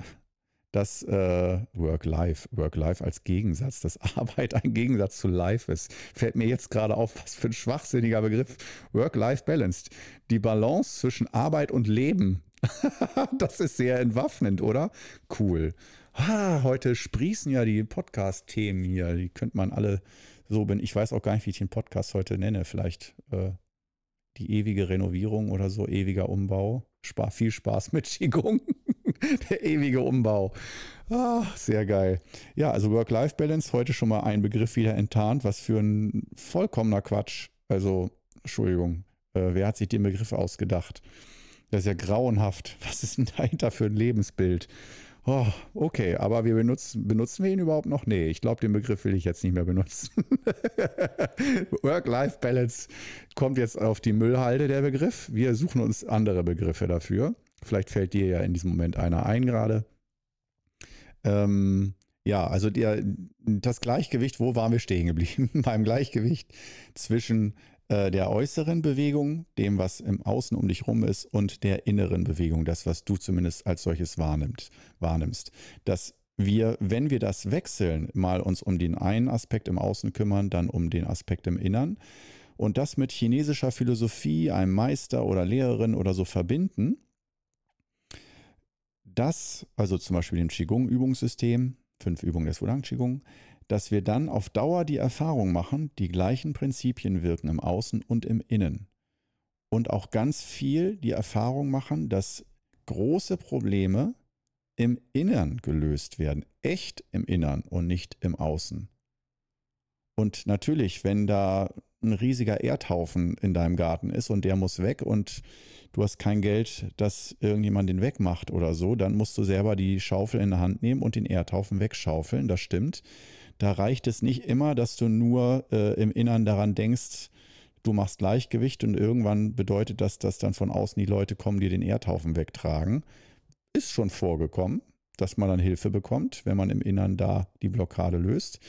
dass äh, Work-Life, Work-Life als Gegensatz, dass Arbeit ein Gegensatz zu Life ist. Fällt mir jetzt gerade auf, was für ein schwachsinniger Begriff. Work-Life-Balanced. Die Balance zwischen Arbeit und Leben. das ist sehr entwaffnend, oder? Cool. Ah, heute sprießen ja die Podcast-Themen hier. Die könnte man alle so bin. Ich weiß auch gar nicht, wie ich den Podcast heute nenne. Vielleicht äh, die ewige Renovierung oder so, ewiger Umbau. Spar, viel Spaß mit Qigong. Der ewige Umbau. Ah, sehr geil. Ja, also Work-Life-Balance, heute schon mal ein Begriff wieder enttarnt. Was für ein vollkommener Quatsch. Also, Entschuldigung, äh, wer hat sich den Begriff ausgedacht? Das ist ja grauenhaft. Was ist denn dahinter für ein Lebensbild? Oh, okay, aber wir benutzen, benutzen wir ihn überhaupt noch? Nee, ich glaube, den Begriff will ich jetzt nicht mehr benutzen. Work-Life-Balance kommt jetzt auf die Müllhalde, der Begriff. Wir suchen uns andere Begriffe dafür. Vielleicht fällt dir ja in diesem Moment einer ein gerade. Ähm, ja, also der, das Gleichgewicht, wo waren wir stehen geblieben? Beim Gleichgewicht zwischen äh, der äußeren Bewegung, dem, was im Außen um dich rum ist, und der inneren Bewegung, das, was du zumindest als solches wahrnimmst. wahrnimmst. Dass wir, wenn wir das wechseln, mal uns um den einen Aspekt im Außen kümmern, dann um den Aspekt im Innern und das mit chinesischer Philosophie, einem Meister oder Lehrerin oder so verbinden, das, also zum Beispiel dem Qigong-Übungssystem, fünf Übungen des Wudang Qigong, dass wir dann auf Dauer die Erfahrung machen, die gleichen Prinzipien wirken im Außen und im Innen. Und auch ganz viel die Erfahrung machen, dass große Probleme im Innern gelöst werden, echt im Innern und nicht im Außen. Und natürlich, wenn da ein riesiger Erdhaufen in deinem Garten ist und der muss weg und du hast kein Geld, dass irgendjemand den wegmacht oder so, dann musst du selber die Schaufel in der Hand nehmen und den Erdhaufen wegschaufeln. Das stimmt. Da reicht es nicht immer, dass du nur äh, im Innern daran denkst, du machst Gleichgewicht und irgendwann bedeutet das, dass dann von außen die Leute kommen, die den Erdhaufen wegtragen. Ist schon vorgekommen, dass man dann Hilfe bekommt, wenn man im Innern da die Blockade löst.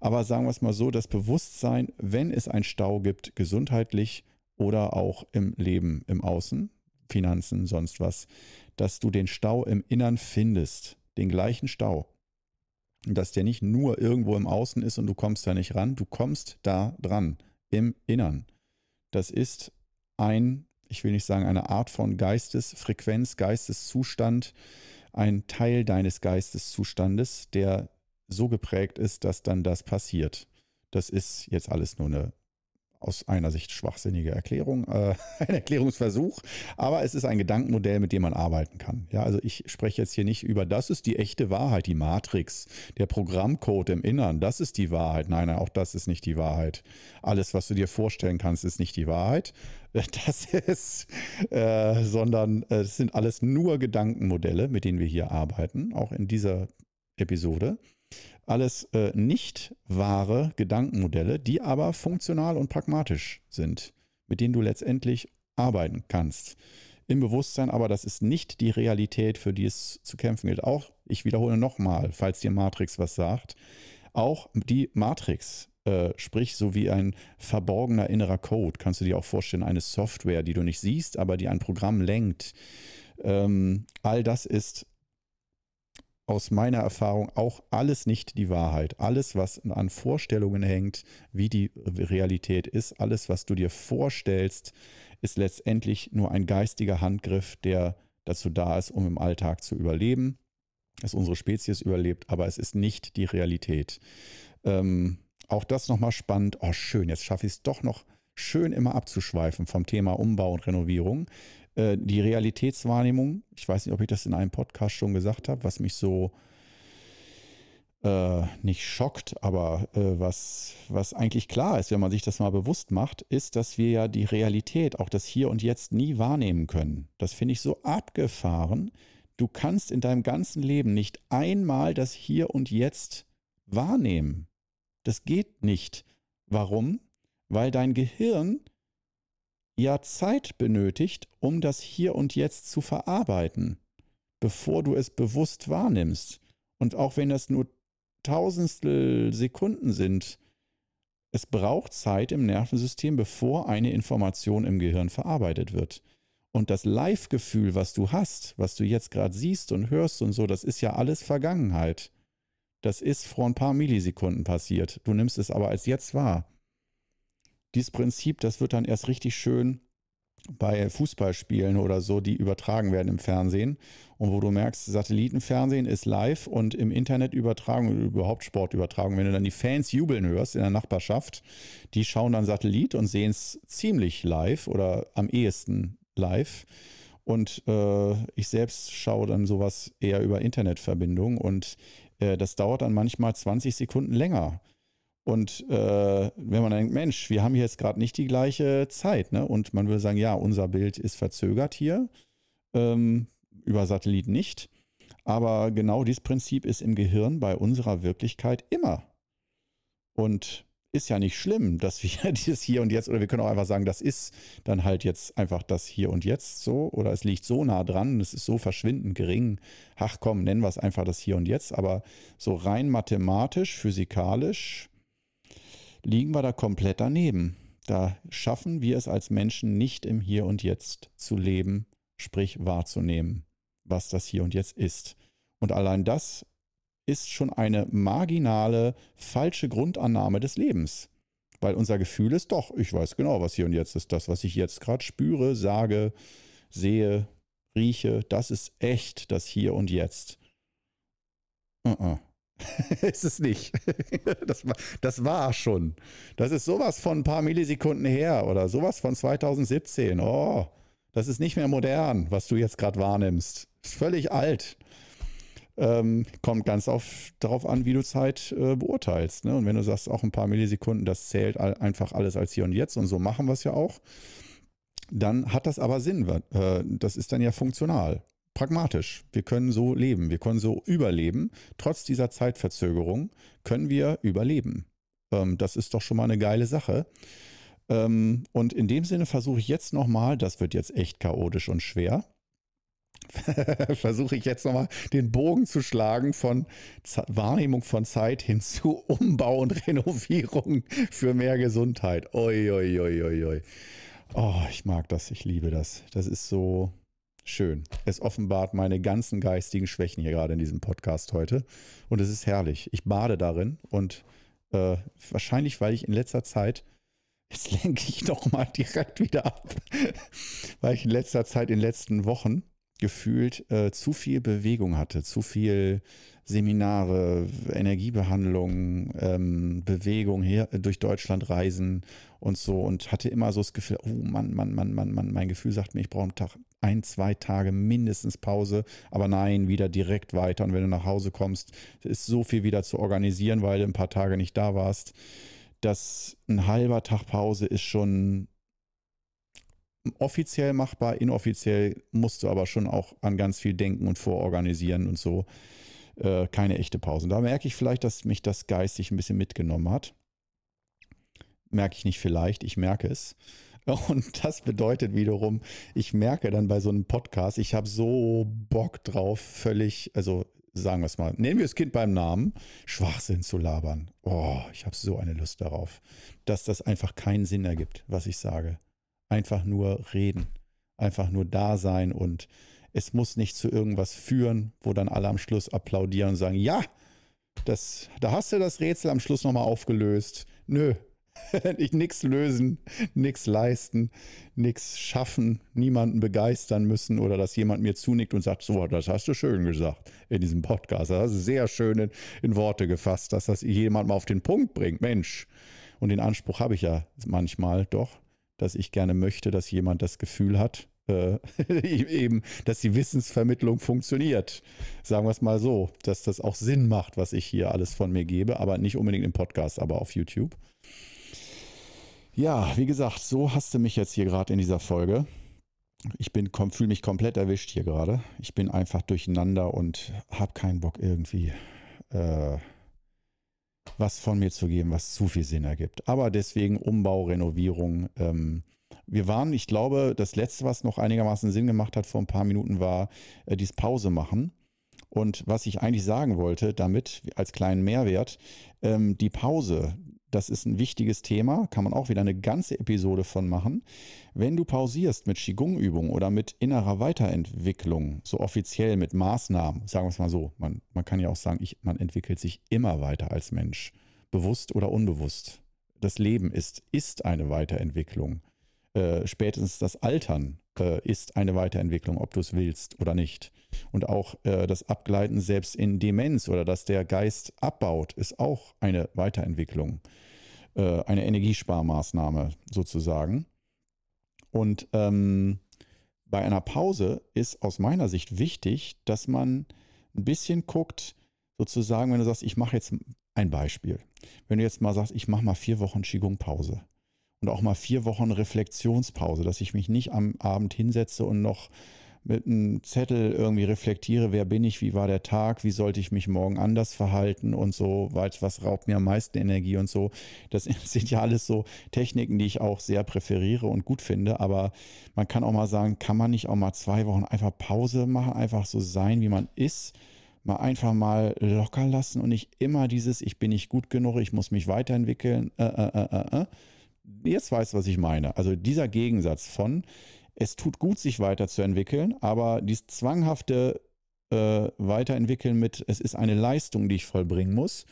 Aber sagen wir es mal so, das Bewusstsein, wenn es einen Stau gibt, gesundheitlich oder auch im Leben im Außen, Finanzen, sonst was, dass du den Stau im Innern findest, den gleichen Stau. Dass der nicht nur irgendwo im Außen ist und du kommst da nicht ran, du kommst da dran, im Innern. Das ist ein, ich will nicht sagen, eine Art von Geistesfrequenz, Geisteszustand, ein Teil deines Geisteszustandes, der so geprägt ist, dass dann das passiert. Das ist jetzt alles nur eine aus einer Sicht schwachsinnige Erklärung, äh, ein Erklärungsversuch, aber es ist ein Gedankenmodell, mit dem man arbeiten kann. Ja, also ich spreche jetzt hier nicht über, das ist die echte Wahrheit, die Matrix, der Programmcode im Innern, das ist die Wahrheit. Nein, nein, auch das ist nicht die Wahrheit. Alles, was du dir vorstellen kannst, ist nicht die Wahrheit. Das ist, äh, sondern äh, es sind alles nur Gedankenmodelle, mit denen wir hier arbeiten, auch in dieser Episode alles äh, nicht wahre Gedankenmodelle, die aber funktional und pragmatisch sind, mit denen du letztendlich arbeiten kannst. Im Bewusstsein aber, das ist nicht die Realität, für die es zu kämpfen gilt. Auch, ich wiederhole nochmal, falls dir Matrix was sagt, auch die Matrix Äh, sprich, so wie ein verborgener innerer Code, kannst du dir auch vorstellen, eine Software, die du nicht siehst, aber die ein Programm lenkt. Ähm, all das ist aus meiner Erfahrung auch alles nicht die Wahrheit. Alles, was an Vorstellungen hängt, wie die Realität ist, alles, was du dir vorstellst, ist letztendlich nur ein geistiger Handgriff, der dazu da ist, um im Alltag zu überleben, dass unsere Spezies überlebt, aber es ist nicht die Realität. Ähm, auch das nochmal spannend. Oh, schön, jetzt schaffe ich es doch noch schön immer abzuschweifen vom Thema Umbau und Renovierung. Äh, die Realitätswahrnehmung, ich weiß nicht, ob ich das in einem Podcast schon gesagt habe, was mich so äh, nicht schockt, aber äh, was, was eigentlich klar ist, wenn man sich das mal bewusst macht, ist, dass wir ja die Realität, auch das Hier und Jetzt nie wahrnehmen können. Das finde ich so abgefahren. Du kannst in deinem ganzen Leben nicht einmal das Hier und Jetzt wahrnehmen. Das geht nicht. Warum? Weil dein Gehirn ja Zeit benötigt, um das Hier und Jetzt zu verarbeiten, bevor du es bewusst wahrnimmst. Und auch wenn das nur Tausendstel Sekunden sind, es braucht Zeit im Nervensystem, bevor eine Information im Gehirn verarbeitet wird. Und das Live-Gefühl, was du hast, was du jetzt gerade siehst und hörst und so, das ist ja alles Vergangenheit. Das ist vor ein paar Millisekunden passiert. Du nimmst es aber als jetzt wahr dieses Prinzip, das wird dann erst richtig schön bei Fußballspielen oder so, die übertragen werden im Fernsehen und wo du merkst, Satellitenfernsehen ist live und im Internet übertragen, überhaupt Sportübertragung, wenn du dann die Fans jubeln hörst in der Nachbarschaft, die schauen dann Satellit und sehen es ziemlich live oder am ehesten live. Und äh, ich selbst schaue dann sowas eher über Internetverbindung und äh, das dauert dann manchmal 20 Sekunden länger und äh, wenn man denkt, Mensch, wir haben jetzt gerade nicht die gleiche Zeit, ne? Und man würde sagen, ja, unser Bild ist verzögert hier, ähm, über Satellit nicht. Aber genau dieses Prinzip ist im Gehirn bei unserer Wirklichkeit immer. Und ist ja nicht schlimm, dass wir dieses Hier und Jetzt, oder wir können auch einfach sagen, das ist dann halt jetzt einfach das Hier und Jetzt so, oder es liegt so nah dran, es ist so verschwindend gering. Ach komm, nennen wir es einfach das Hier und Jetzt. Aber so rein mathematisch, physikalisch, liegen wir da komplett daneben. Da schaffen wir es als Menschen nicht im Hier und Jetzt zu leben, sprich wahrzunehmen, was das Hier und Jetzt ist. Und allein das ist schon eine marginale, falsche Grundannahme des Lebens. Weil unser Gefühl ist doch, ich weiß genau, was hier und jetzt ist. Das, was ich jetzt gerade spüre, sage, sehe, rieche, das ist echt das Hier und Jetzt. Uh -uh. ist es nicht. Das war, das war schon. Das ist sowas von ein paar Millisekunden her oder sowas von 2017. Oh, das ist nicht mehr modern, was du jetzt gerade wahrnimmst. Ist völlig alt. Ähm, kommt ganz auf, darauf an, wie du Zeit äh, beurteilst. Ne? Und wenn du sagst, auch ein paar Millisekunden, das zählt all, einfach alles als hier und jetzt und so machen wir es ja auch, dann hat das aber Sinn. Äh, das ist dann ja funktional pragmatisch. Wir können so leben, wir können so überleben. Trotz dieser Zeitverzögerung können wir überleben. Ähm, das ist doch schon mal eine geile Sache. Ähm, und in dem Sinne versuche ich jetzt nochmal, das wird jetzt echt chaotisch und schwer, versuche ich jetzt nochmal den Bogen zu schlagen von Z Wahrnehmung von Zeit hin zu Umbau und Renovierung für mehr Gesundheit. Oi, oi, oi, oi, oi. Oh, ich mag das, ich liebe das. Das ist so, Schön. Es offenbart meine ganzen geistigen Schwächen hier gerade in diesem Podcast heute. Und es ist herrlich. Ich bade darin und äh, wahrscheinlich, weil ich in letzter Zeit, jetzt lenke ich doch mal direkt wieder ab, weil ich in letzter Zeit, in den letzten Wochen gefühlt äh, zu viel Bewegung hatte, zu viel Seminare, Energiebehandlung, ähm, Bewegung her, durch Deutschland reisen und so und hatte immer so das Gefühl, oh Mann, Mann, Mann, Mann, Mann, mein Gefühl sagt mir, ich brauche einen Tag, ein, zwei Tage mindestens Pause, aber nein, wieder direkt weiter. Und wenn du nach Hause kommst, ist so viel wieder zu organisieren, weil du ein paar Tage nicht da warst. dass ein halber Tag Pause ist schon offiziell machbar, inoffiziell musst du aber schon auch an ganz viel denken und vororganisieren und so. Äh, keine echte Pause. Da merke ich vielleicht, dass mich das geistig ein bisschen mitgenommen hat. Merke ich nicht vielleicht, ich merke es. Und das bedeutet wiederum, ich merke dann bei so einem Podcast, ich habe so Bock drauf, völlig, also sagen wir es mal, nennen wir das Kind beim Namen, Schwachsinn zu labern. Oh, ich habe so eine Lust darauf, dass das einfach keinen Sinn ergibt, was ich sage. Einfach nur reden, einfach nur da sein und es muss nicht zu irgendwas führen, wo dann alle am Schluss applaudieren und sagen, ja, das, da hast du das Rätsel am Schluss nochmal aufgelöst. Nö, ich nichts lösen, nichts leisten, nichts schaffen, niemanden begeistern müssen oder dass jemand mir zunickt und sagt, so, das hast du schön gesagt in diesem Podcast. Das hast du sehr schön in, in Worte gefasst, dass das jemand mal auf den Punkt bringt. Mensch. Und den Anspruch habe ich ja manchmal doch, dass ich gerne möchte, dass jemand das Gefühl hat, äh, eben, dass die Wissensvermittlung funktioniert. Sagen wir es mal so, dass das auch Sinn macht, was ich hier alles von mir gebe, aber nicht unbedingt im Podcast, aber auf YouTube. Ja, wie gesagt, so hast du mich jetzt hier gerade in dieser Folge. Ich fühle mich komplett erwischt hier gerade. Ich bin einfach durcheinander und habe keinen Bock irgendwie äh, was von mir zu geben, was zu viel Sinn ergibt. Aber deswegen Umbau, Renovierung. Ähm, wir waren, ich glaube, das letzte, was noch einigermaßen Sinn gemacht hat vor ein paar Minuten, war äh, dies Pause machen. Und was ich eigentlich sagen wollte damit, als kleinen Mehrwert, ähm, die Pause, das ist ein wichtiges Thema, kann man auch wieder eine ganze Episode von machen. Wenn du pausierst mit Qigong-Übungen oder mit innerer Weiterentwicklung, so offiziell mit Maßnahmen, sagen wir es mal so, man, man kann ja auch sagen, ich, man entwickelt sich immer weiter als Mensch, bewusst oder unbewusst. Das Leben ist, ist eine Weiterentwicklung. Äh, spätestens das Altern äh, ist eine Weiterentwicklung, ob du es willst oder nicht. Und auch äh, das Abgleiten selbst in Demenz oder dass der Geist abbaut, ist auch eine Weiterentwicklung, äh, eine Energiesparmaßnahme sozusagen. Und ähm, bei einer Pause ist aus meiner Sicht wichtig, dass man ein bisschen guckt, sozusagen, wenn du sagst, ich mache jetzt ein Beispiel. Wenn du jetzt mal sagst, ich mache mal vier Wochen Qigong-Pause und auch mal vier Wochen Reflexionspause, dass ich mich nicht am Abend hinsetze und noch mit einem Zettel irgendwie reflektiere, wer bin ich, wie war der Tag, wie sollte ich mich morgen anders verhalten und so, weil was raubt mir am meisten Energie und so. Das sind ja alles so Techniken, die ich auch sehr präferiere und gut finde, aber man kann auch mal sagen, kann man nicht auch mal zwei Wochen einfach Pause machen, einfach so sein, wie man ist, mal einfach mal locker lassen und nicht immer dieses, ich bin nicht gut genug, ich muss mich weiterentwickeln, äh, äh, äh, äh. äh. Jetzt weißt du, was ich meine. Also dieser Gegensatz von, es tut gut, sich weiterzuentwickeln, aber dieses zwanghafte äh, Weiterentwickeln mit, es ist eine Leistung, die ich vollbringen muss.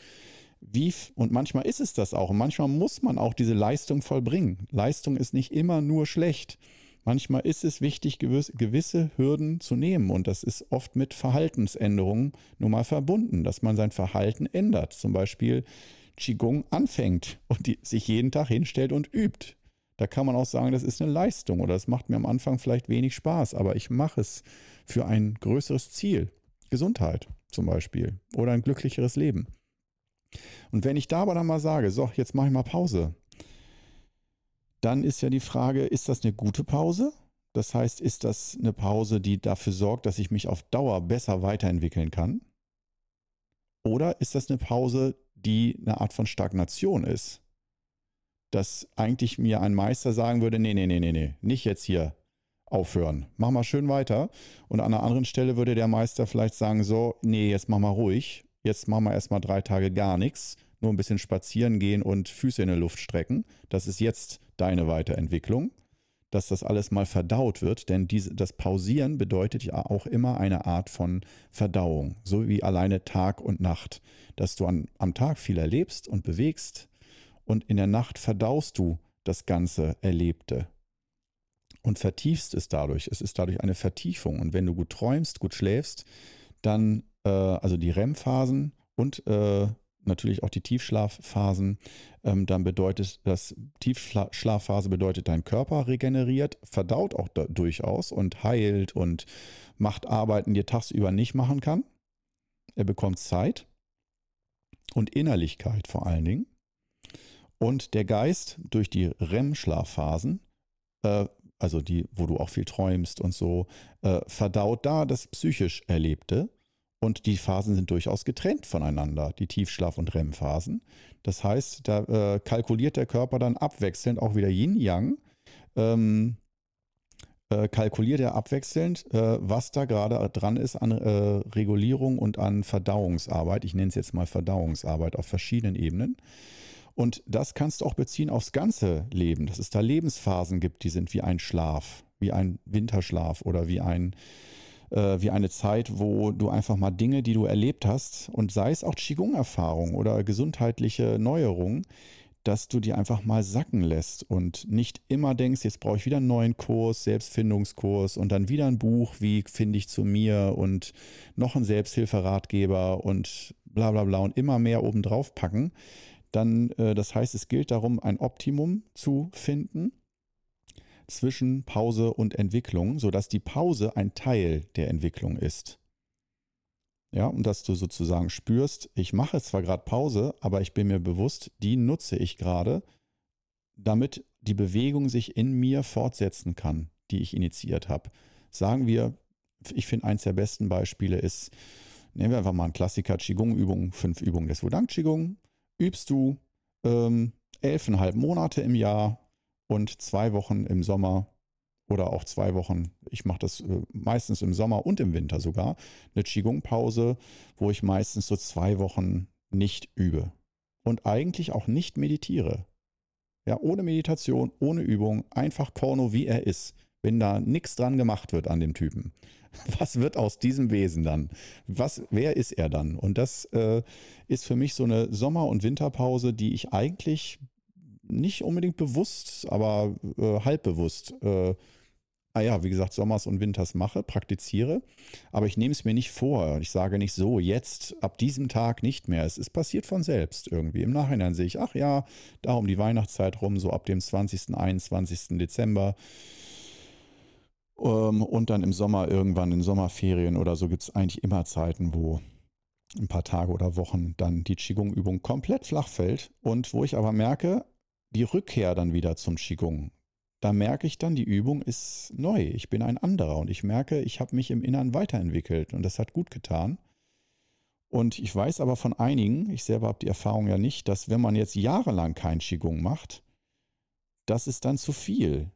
Wie, und manchmal ist es das auch. Und manchmal muss man auch diese Leistung vollbringen. Leistung ist nicht immer nur schlecht. Manchmal ist es wichtig, gewisse, Hürden zu nehmen. Und das ist oft mit Verhaltensänderungen nun mal verbunden, dass man sein Verhalten ändert. Zum Beispiel Qigong anfängt und die, sich jeden Tag hinstellt und übt. Da kann man auch sagen, das ist eine Leistung oder es macht mir am Anfang vielleicht wenig Spaß, aber ich mache es für ein größeres Ziel. Gesundheit zum Beispiel oder ein glücklicheres Leben. Und wenn ich da aber dann mal sage, so, jetzt mache ich mal Pause, dann ist ja die Frage, ist das eine gute Pause? Das heißt, ist das eine Pause, die dafür sorgt, dass ich mich auf Dauer besser weiterentwickeln kann? Oder ist das eine Pause, die eine Art von Stagnation ist. Dass eigentlich mir ein Meister sagen würde, nee, nee, nee, nee, nee, nicht jetzt hier aufhören. Mach mal schön weiter. Und an einer anderen Stelle würde der Meister vielleicht sagen, so, nee, jetzt mach mal ruhig. Jetzt machen wir erstmal drei Tage gar nichts. Nur ein bisschen spazieren gehen und Füße in der Luft strecken. Das ist jetzt deine Weiterentwicklung dass das alles mal verdaut wird, denn diese, das Pausieren bedeutet ja auch immer eine Art von Verdauung, so wie alleine Tag und Nacht, dass du an, am Tag viel erlebst und bewegst und in der Nacht verdaust du das ganze Erlebte und vertiefst es dadurch. Es ist dadurch eine Vertiefung und wenn du gut träumst, gut schläfst, dann, äh, also die REM-Phasen und äh, natürlich auch die Tiefschlafphasen. Ähm, dann bedeutet das, Tiefschlafphase bedeutet, dein Körper regeneriert, verdaut auch durchaus und heilt und macht Arbeiten, die er tagsüber nicht machen kann. Er bekommt Zeit und Innerlichkeit vor allen Dingen. Und der Geist durch die REM-Schlafphasen, äh, also die, wo du auch viel träumst und so, äh, verdaut da das psychisch Erlebte und die Phasen sind durchaus getrennt voneinander, die Tiefschlaf- und REM-Phasen. Das heißt, da äh, kalkuliert der Körper dann abwechselnd auch wieder Yin-Yang. Ähm, äh, kalkuliert er abwechselnd, äh, was da gerade dran ist an äh, Regulierung und an Verdauungsarbeit. Ich nenne es jetzt mal Verdauungsarbeit auf verschiedenen Ebenen. Und das kannst du auch beziehen aufs ganze Leben, dass es da Lebensphasen gibt, die sind wie ein Schlaf, wie ein Winterschlaf oder wie ein äh, wie eine Zeit, wo du einfach mal Dinge, die du erlebt hast, und sei es auch Qigong-Erfahrung oder gesundheitliche Neuerungen, dass du die einfach mal sacken lässt und nicht immer denkst, jetzt brauche ich wieder einen neuen Kurs, Selbstfindungskurs und dann wieder ein Buch, wie finde ich zu mir und noch einen Selbsthilferatgeber und bla bla bla und immer mehr obendrauf packen. Dann, äh, das heißt, es gilt darum, ein Optimum zu finden zwischen Pause und Entwicklung, sodass die Pause ein Teil der Entwicklung ist. Ja, und dass du sozusagen spürst, ich mache zwar gerade Pause, aber ich bin mir bewusst, die nutze ich gerade, damit die Bewegung sich in mir fortsetzen kann, die ich initiiert habe. Sagen wir, ich finde eins der besten Beispiele ist, nehmen wir einfach mal einen Klassiker Qigong-Übung, fünf Übungen des Wudang Qigong, übst du ähm, elfeinhalb Monate im Jahr und zwei Wochen im Sommer oder auch zwei Wochen, ich mache das äh, meistens im Sommer und im Winter sogar, eine Qigong-Pause, wo ich meistens so zwei Wochen nicht übe und eigentlich auch nicht meditiere. Ja, ohne Meditation, ohne Übung, einfach Korno, wie er ist. Wenn da nichts dran gemacht wird an dem Typen. Was wird aus diesem Wesen dann? Was, wer ist er dann? Und das äh, ist für mich so eine Sommer- und Winterpause, die ich eigentlich nicht unbedingt bewusst, aber äh, halbbewusst, äh, ah ja, wie gesagt, Sommers und Winters mache, praktiziere. Aber ich nehme es mir nicht vor. Ich sage nicht so, jetzt, ab diesem Tag nicht mehr. Es ist passiert von selbst irgendwie. Im Nachhinein sehe ich, ach ja, da um die Weihnachtszeit rum, so ab dem 20., 21. Dezember. Ähm, und dann im Sommer irgendwann in Sommerferien oder so gibt es eigentlich immer Zeiten, wo ein paar Tage oder Wochen dann die Qigong-Übung komplett flach fällt und wo ich aber merke, die Rückkehr dann wieder zum Qigong, da merke ich dann, die Übung ist neu. Ich bin ein anderer und ich merke, ich habe mich im Inneren weiterentwickelt und das hat gut getan. Und ich weiß aber von einigen, ich selber habe die Erfahrung ja nicht, dass wenn man jetzt jahrelang kein Qigong macht, das ist dann zu viel.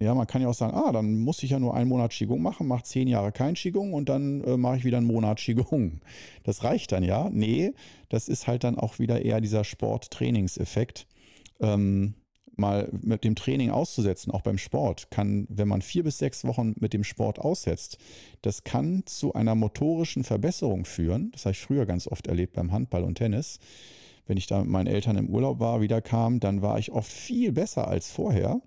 Ja, man kann ja auch sagen, ah, dann muss ich ja nur einen Monat Qigong machen, mache zehn Jahre kein Qigong und dann äh, mache ich wieder einen Monat Qigong. Das reicht dann ja. Nee, das ist halt dann auch wieder eher dieser Sport-Trainingseffekt ähm, mal mit dem Training auszusetzen, auch beim Sport, kann, wenn man vier bis sechs Wochen mit dem Sport aussetzt, das kann zu einer motorischen Verbesserung führen. Das habe ich früher ganz oft erlebt beim Handball und Tennis. Wenn ich da mit meinen Eltern im Urlaub war, wieder kam, dann war ich oft viel besser als vorher.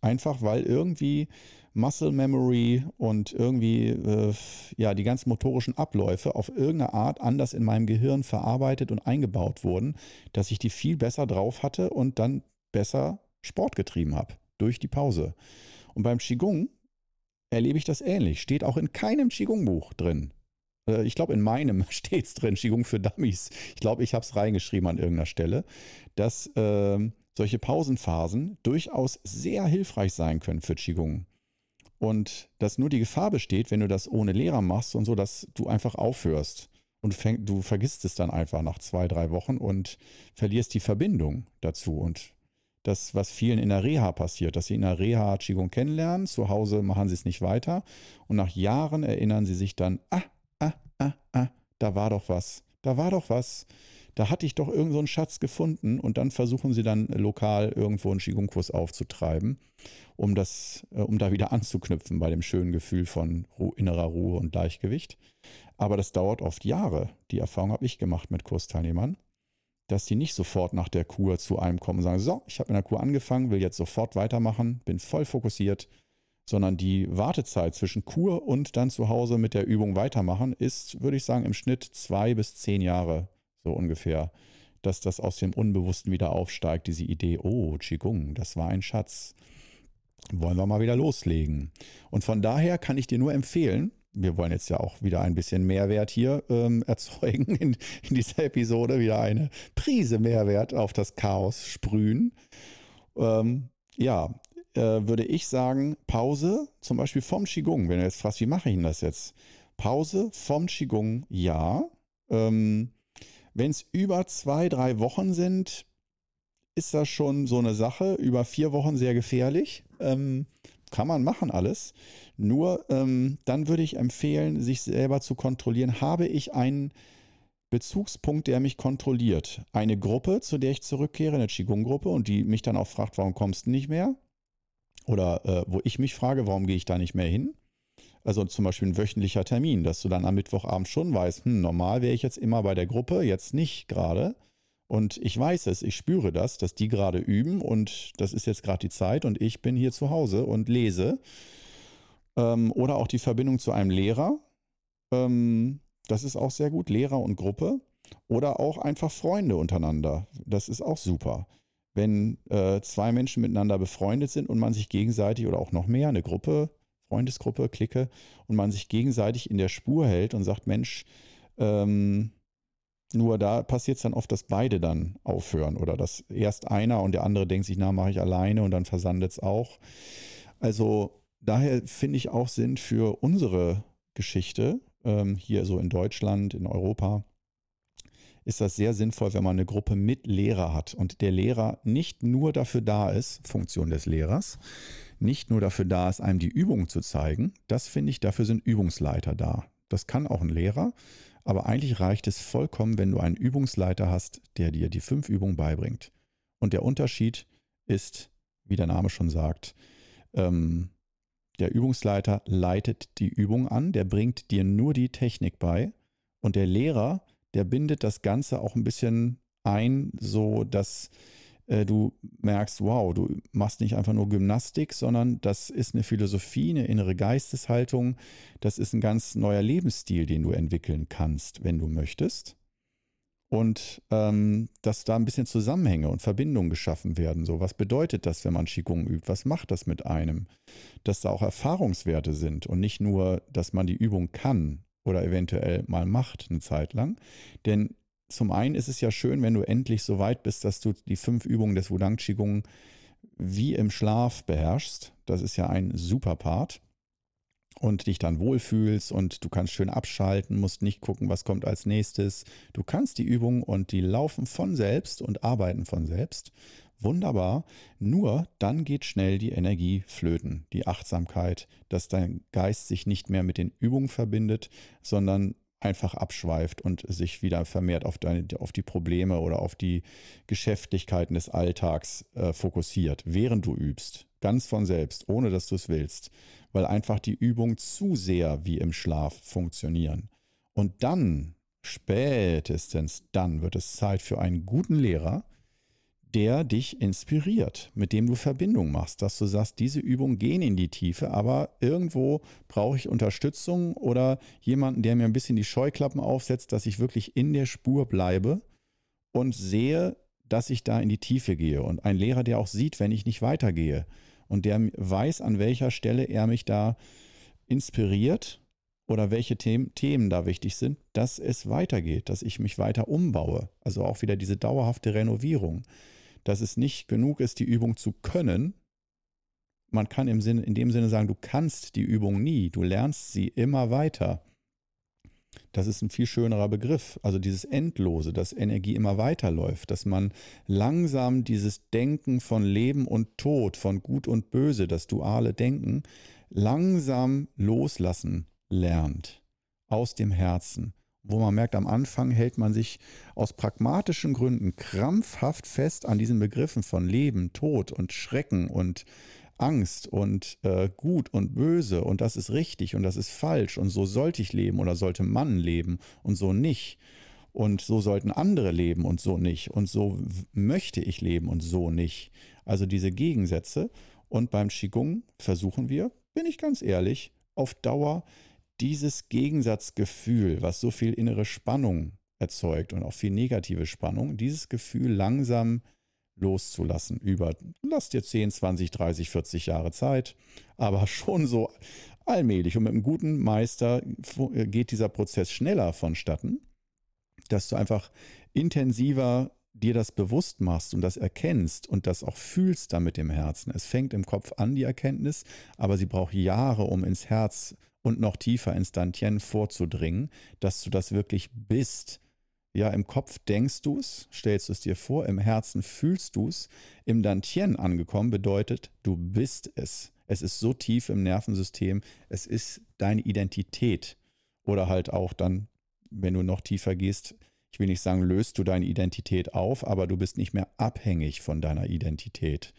Einfach weil irgendwie Muscle Memory und irgendwie äh, ja die ganzen motorischen Abläufe auf irgendeine Art anders in meinem Gehirn verarbeitet und eingebaut wurden, dass ich die viel besser drauf hatte und dann besser Sport getrieben habe durch die Pause. Und beim Qigong erlebe ich das ähnlich. Steht auch in keinem Qigong-Buch drin. Äh, ich glaube, in meinem steht es drin, Qigong für Dummies. Ich glaube, ich habe es reingeschrieben an irgendeiner Stelle, dass äh, solche Pausenphasen durchaus sehr hilfreich sein können für Qigong. Und dass nur die Gefahr besteht, wenn du das ohne Lehrer machst und so, dass du einfach aufhörst. Und fäng, du vergisst es dann einfach nach zwei, drei Wochen und verlierst die Verbindung dazu. Und das, was vielen in der Reha passiert, dass sie in der Reha Qigong kennenlernen, zu Hause machen sie es nicht weiter und nach Jahren erinnern sie sich dann, ah, ah, ah, ah, da war doch was, da war doch was da hatte ich doch irgendeinen so Schatz gefunden und dann versuchen sie dann lokal irgendwo einen Qigong-Kurs aufzutreiben, um das, äh, um da wieder anzuknüpfen bei dem schönen Gefühl von innerer Ruhe und Gleichgewicht. Aber das dauert oft Jahre. Die Erfahrung habe ich gemacht mit Kursteilnehmern, dass die nicht sofort nach der Kur zu einem kommen und sagen, so, ich habe in der Kur angefangen, will jetzt sofort weitermachen, bin voll fokussiert, sondern die Wartezeit zwischen Kur und dann zu Hause mit der Übung weitermachen ist, würde ich sagen, im Schnitt zwei bis zehn Jahre so ungefähr, dass das aus dem Unbewussten wieder aufsteigt, diese Idee, oh, Qigong, das war ein Schatz. Wollen wir mal wieder loslegen. Und von daher kann ich dir nur empfehlen, wir wollen jetzt ja auch wieder ein bisschen Mehrwert hier ähm, erzeugen in, in, dieser Episode, wieder eine Prise Mehrwert auf das Chaos sprühen. Ähm, ja, äh, würde ich sagen, Pause, zum Beispiel vom Qigong. Wenn du jetzt fragst, wie mache ich denn das jetzt? Pause vom Qigong, ja. Ähm, wenn es über zwei, drei Wochen sind, ist das schon so eine Sache. Über vier Wochen sehr gefährlich. Ähm, kann man machen alles. Nur ähm, dann würde ich empfehlen, sich selber zu kontrollieren. Habe ich einen Bezugspunkt, der mich kontrolliert? Eine Gruppe, zu der ich zurückkehre, eine Qigong-Gruppe und die mich dann auch fragt, warum kommst du nicht mehr? Oder äh, wo ich mich frage, warum gehe ich da nicht mehr hin? Also zum Beispiel ein wöchentlicher Termin, dass du dann am Mittwochabend schon weißt, hm, normal wäre ich jetzt immer bei der Gruppe, jetzt nicht gerade. Und ich weiß es, ich spüre das, dass die gerade üben und das ist jetzt gerade die Zeit und ich bin hier zu Hause und lese. Ähm, oder auch die Verbindung zu einem Lehrer. Ähm, das ist auch sehr gut, Lehrer und Gruppe. Oder auch einfach Freunde untereinander. Das ist auch super. Wenn äh, zwei Menschen miteinander befreundet sind und man sich gegenseitig oder auch noch mehr, eine Gruppe, Freundesgruppe, Clique, und man sich gegenseitig in der Spur hält und sagt, Mensch, ähm, nur da passiert es dann oft, dass beide dann aufhören oder dass erst einer und der andere denkt sich, na, mache ich alleine und dann versandet es auch. Also daher finde ich auch Sinn für unsere Geschichte ähm, hier so in Deutschland, in Europa, ist das sehr sinnvoll, wenn man eine Gruppe mit Lehrer hat und der Lehrer nicht nur dafür da ist, Funktion des Lehrers, nicht nur dafür da ist, einem die Übungen zu zeigen. Das finde ich, dafür sind Übungsleiter da. Das kann auch ein Lehrer, aber eigentlich reicht es vollkommen, wenn du einen Übungsleiter hast, der dir die fünf Übungen beibringt. Und der Unterschied ist, wie der Name schon sagt, ähm, der Übungsleiter leitet die Übung an, der bringt dir nur die Technik bei und der Lehrer, der bindet das Ganze auch ein bisschen ein, so dass äh, du merkst, wow, du machst nicht einfach nur Gymnastik, sondern das ist eine Philosophie, eine innere Geisteshaltung, das ist ein ganz neuer Lebensstil, den du entwickeln kannst, wenn du möchtest. Und ähm, dass da ein bisschen Zusammenhänge und Verbindungen geschaffen werden. So, was bedeutet das, wenn man Qigong übt? Was macht das mit einem? Dass da auch Erfahrungswerte sind und nicht nur, dass man die Übung kann oder eventuell mal macht eine Zeit lang. Denn zum einen ist es ja schön, wenn du endlich so weit bist, dass du die fünf Übungen des Wudang Qigong wie im Schlaf beherrschst. Das ist ja ein super Part. Und dich dann wohlfühlst und du kannst schön abschalten, musst nicht gucken, was kommt als nächstes. Du kannst die Übungen und die laufen von selbst und arbeiten von selbst. Wunderbar. Nur dann geht schnell die Energie flöten, die Achtsamkeit, dass dein Geist sich nicht mehr mit den Übungen verbindet, sondern einfach abschweift und sich wieder vermehrt auf, deine, auf die Probleme oder auf die Geschäftlichkeiten des Alltags äh, fokussiert, während du übst, ganz von selbst, ohne dass du es willst, weil einfach die Übungen zu sehr wie im Schlaf funktionieren. Und dann, spätestens dann, wird es Zeit für einen guten Lehrer, der dich inspiriert, mit dem du Verbindung machst, dass du sagst, diese Übungen gehen in die Tiefe, aber irgendwo brauche ich Unterstützung oder jemanden, der mir ein bisschen die Scheuklappen aufsetzt, dass ich wirklich in der Spur bleibe und sehe, dass ich da in die Tiefe gehe. Und ein Lehrer, der auch sieht, wenn ich nicht weitergehe und der weiß, an welcher Stelle er mich da inspiriert oder welche Themen, Themen da wichtig sind, dass es weitergeht, dass ich mich weiter umbaue. Also auch wieder diese dauerhafte Renovierung dass es nicht genug ist, die Übung zu können. Man kann im Sinne, in dem Sinne sagen, du kannst die Übung nie, du lernst sie immer weiter. Das ist ein viel schönerer Begriff. Also dieses Endlose, dass Energie immer weiterläuft, dass man langsam dieses Denken von Leben und Tod, von Gut und Böse, das duale Denken, langsam loslassen lernt aus dem Herzen wo man merkt, am Anfang hält man sich aus pragmatischen Gründen krampfhaft fest an diesen Begriffen von Leben, Tod und Schrecken und Angst und äh, gut und böse und das ist richtig und das ist falsch und so sollte ich leben oder sollte man leben und so nicht. Und so sollten andere leben und so nicht. Und so möchte ich leben und so nicht. Also diese Gegensätze. Und beim Qigong versuchen wir, bin ich ganz ehrlich, auf Dauer dieses Gegensatzgefühl, was so viel innere Spannung erzeugt und auch viel negative Spannung, dieses Gefühl langsam loszulassen über, lass dir 10, 20, 30, 40 Jahre Zeit, aber schon so allmählich und mit einem guten Meister geht dieser Prozess schneller vonstatten, dass du einfach intensiver dir das bewusst machst und das erkennst und das auch fühlst dann mit dem Herzen. Es fängt im Kopf an, die Erkenntnis, aber sie braucht Jahre, um ins Herz und noch tiefer ins Dantien vorzudringen, dass du das wirklich bist. Ja, im Kopf denkst du es, stellst du es dir vor, im Herzen fühlst du es. Im Dantien angekommen bedeutet, du bist es. Es ist so tief im Nervensystem, es ist deine Identität. Oder halt auch dann, wenn du noch tiefer gehst, ich will nicht sagen, löst du deine Identität auf, aber du bist nicht mehr abhängig von deiner Identität,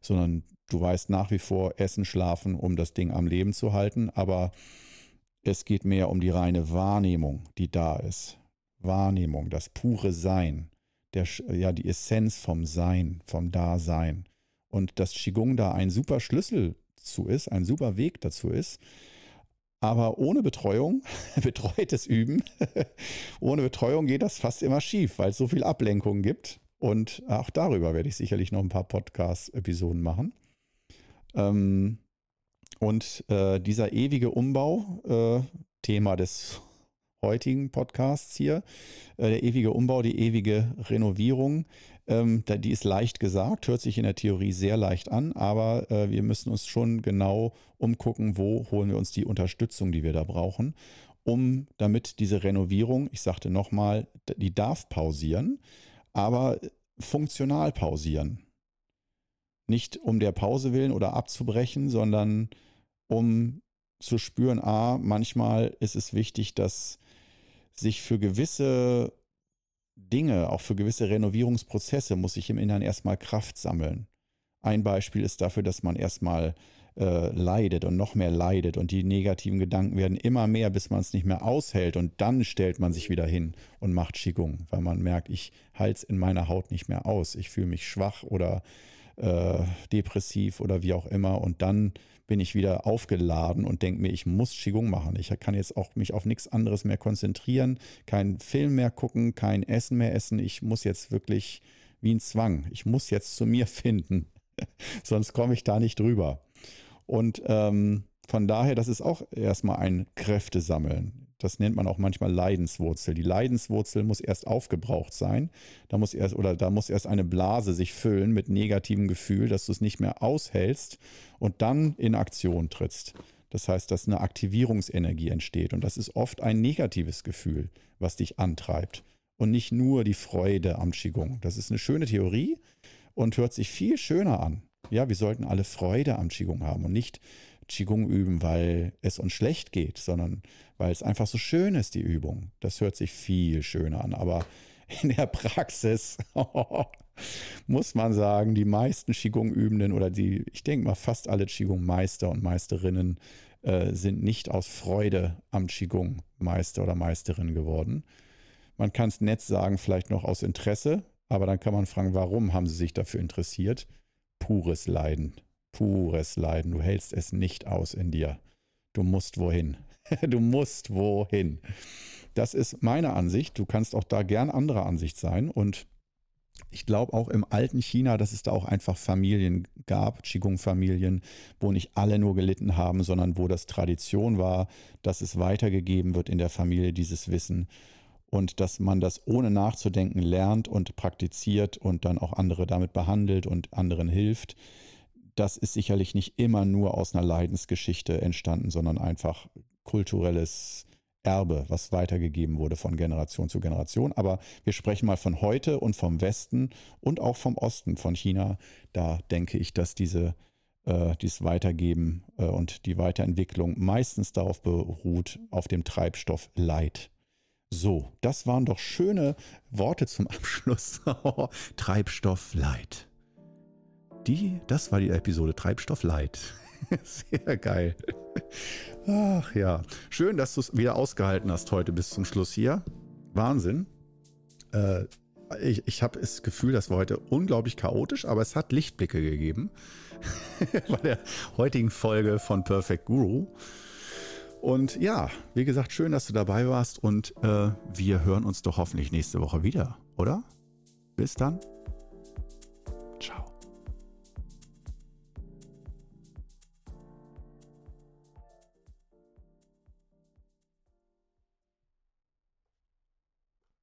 sondern du weißt nach wie vor Essen, Schlafen, um das Ding am Leben zu halten, aber es geht mehr um die reine Wahrnehmung, die da ist. Wahrnehmung, das pure Sein, der, ja, die Essenz vom Sein, vom Dasein. Und dass Qigong da ein super Schlüssel zu ist, ein super Weg dazu ist. Aber ohne Betreuung, betreutes Üben, ohne Betreuung geht das fast immer schief, weil es so viel Ablenkung gibt. Und auch darüber werde ich sicherlich noch ein paar Podcast-Episoden machen. Ähm, und äh, dieser ewige Umbau, äh, Thema des heutigen Podcasts hier, äh, der ewige Umbau, die ewige Renovierung, ähm, die ist leicht gesagt, hört sich in der Theorie sehr leicht an, aber äh, wir müssen uns schon genau umgucken, wo holen wir uns die Unterstützung, die wir da brauchen, um damit diese Renovierung, ich sagte nochmal, die darf pausieren, aber funktional pausieren. Nicht um der Pause willen oder abzubrechen, sondern um zu spüren, a, manchmal ist es wichtig, dass sich für gewisse Dinge, auch für gewisse Renovierungsprozesse, muss sich im Inneren erstmal Kraft sammeln. Ein Beispiel ist dafür, dass man erstmal äh, leidet und noch mehr leidet und die negativen Gedanken werden immer mehr, bis man es nicht mehr aushält und dann stellt man sich wieder hin und macht Qigong, weil man merkt, ich halte es in meiner Haut nicht mehr aus, ich fühle mich schwach oder äh, depressiv oder wie auch immer und dann bin ich wieder aufgeladen und denke mir, ich muss Qigong machen. Ich kann jetzt auch mich auf nichts anderes mehr konzentrieren, keinen Film mehr gucken, kein Essen mehr essen. Ich muss jetzt wirklich wie ein Zwang. Ich muss jetzt zu mir finden. Sonst komme ich da nicht drüber. Und ähm, von daher, das ist auch erstmal ein Kräftesammeln. Das nennt man auch manchmal Leidenswurzel. Die Leidenswurzel muss erst aufgebraucht sein. Da muss erst oder da muss erst eine Blase sich füllen mit negativem Gefühl, dass du es nicht mehr aushältst und dann in Aktion trittst. Das heißt, dass eine Aktivierungsenergie entsteht und das ist oft ein negatives Gefühl, was dich antreibt und nicht nur die Freude am Qigong. Das ist eine schöne Theorie und hört sich viel schöner an. Ja, wir sollten alle Freude am Qigong haben und nicht Qigong üben, weil es uns schlecht geht, sondern weil es einfach so schön ist, die Übung. Das hört sich viel schöner an, aber in der Praxis muss man sagen, die meisten Qigong-Übenden oder die, ich denke mal fast alle Qigong-Meister und Meisterinnen äh, sind nicht aus Freude am Qigong Meister oder Meisterin geworden. Man kann es nett sagen, vielleicht noch aus Interesse, aber dann kann man fragen, warum haben sie sich dafür interessiert? Pures Leiden pures Leiden. Du hältst es nicht aus in dir. Du musst wohin. Du musst wohin. Das ist meine Ansicht. Du kannst auch da gern anderer Ansicht sein. Und ich glaube auch im alten China, dass es da auch einfach Familien gab, Qigong-Familien, wo nicht alle nur gelitten haben, sondern wo das Tradition war, dass es weitergegeben wird in der Familie, dieses Wissen. Und dass man das ohne nachzudenken lernt und praktiziert und dann auch andere damit behandelt und anderen hilft das ist sicherlich nicht immer nur aus einer Leidensgeschichte entstanden, sondern einfach kulturelles Erbe, was weitergegeben wurde von Generation zu Generation. Aber wir sprechen mal von heute und vom Westen und auch vom Osten von China. Da denke ich, dass diese äh, dieses Weitergeben äh, und die Weiterentwicklung meistens darauf beruht, auf dem Treibstoff Leid. So, das waren doch schöne Worte zum Abschluss. Treibstoff Leid. Die, das war die Episode Treibstoff Light. Sehr geil. Ach ja. Schön, dass du es wieder ausgehalten hast heute bis zum Schluss hier. Wahnsinn. Äh, ich ich habe das Gefühl, das war heute unglaublich chaotisch, aber es hat Lichtblicke gegeben bei der heutigen Folge von Perfect Guru. Und ja, wie gesagt, schön, dass du dabei warst und äh, wir hören uns doch hoffentlich nächste Woche wieder, oder? Bis dann.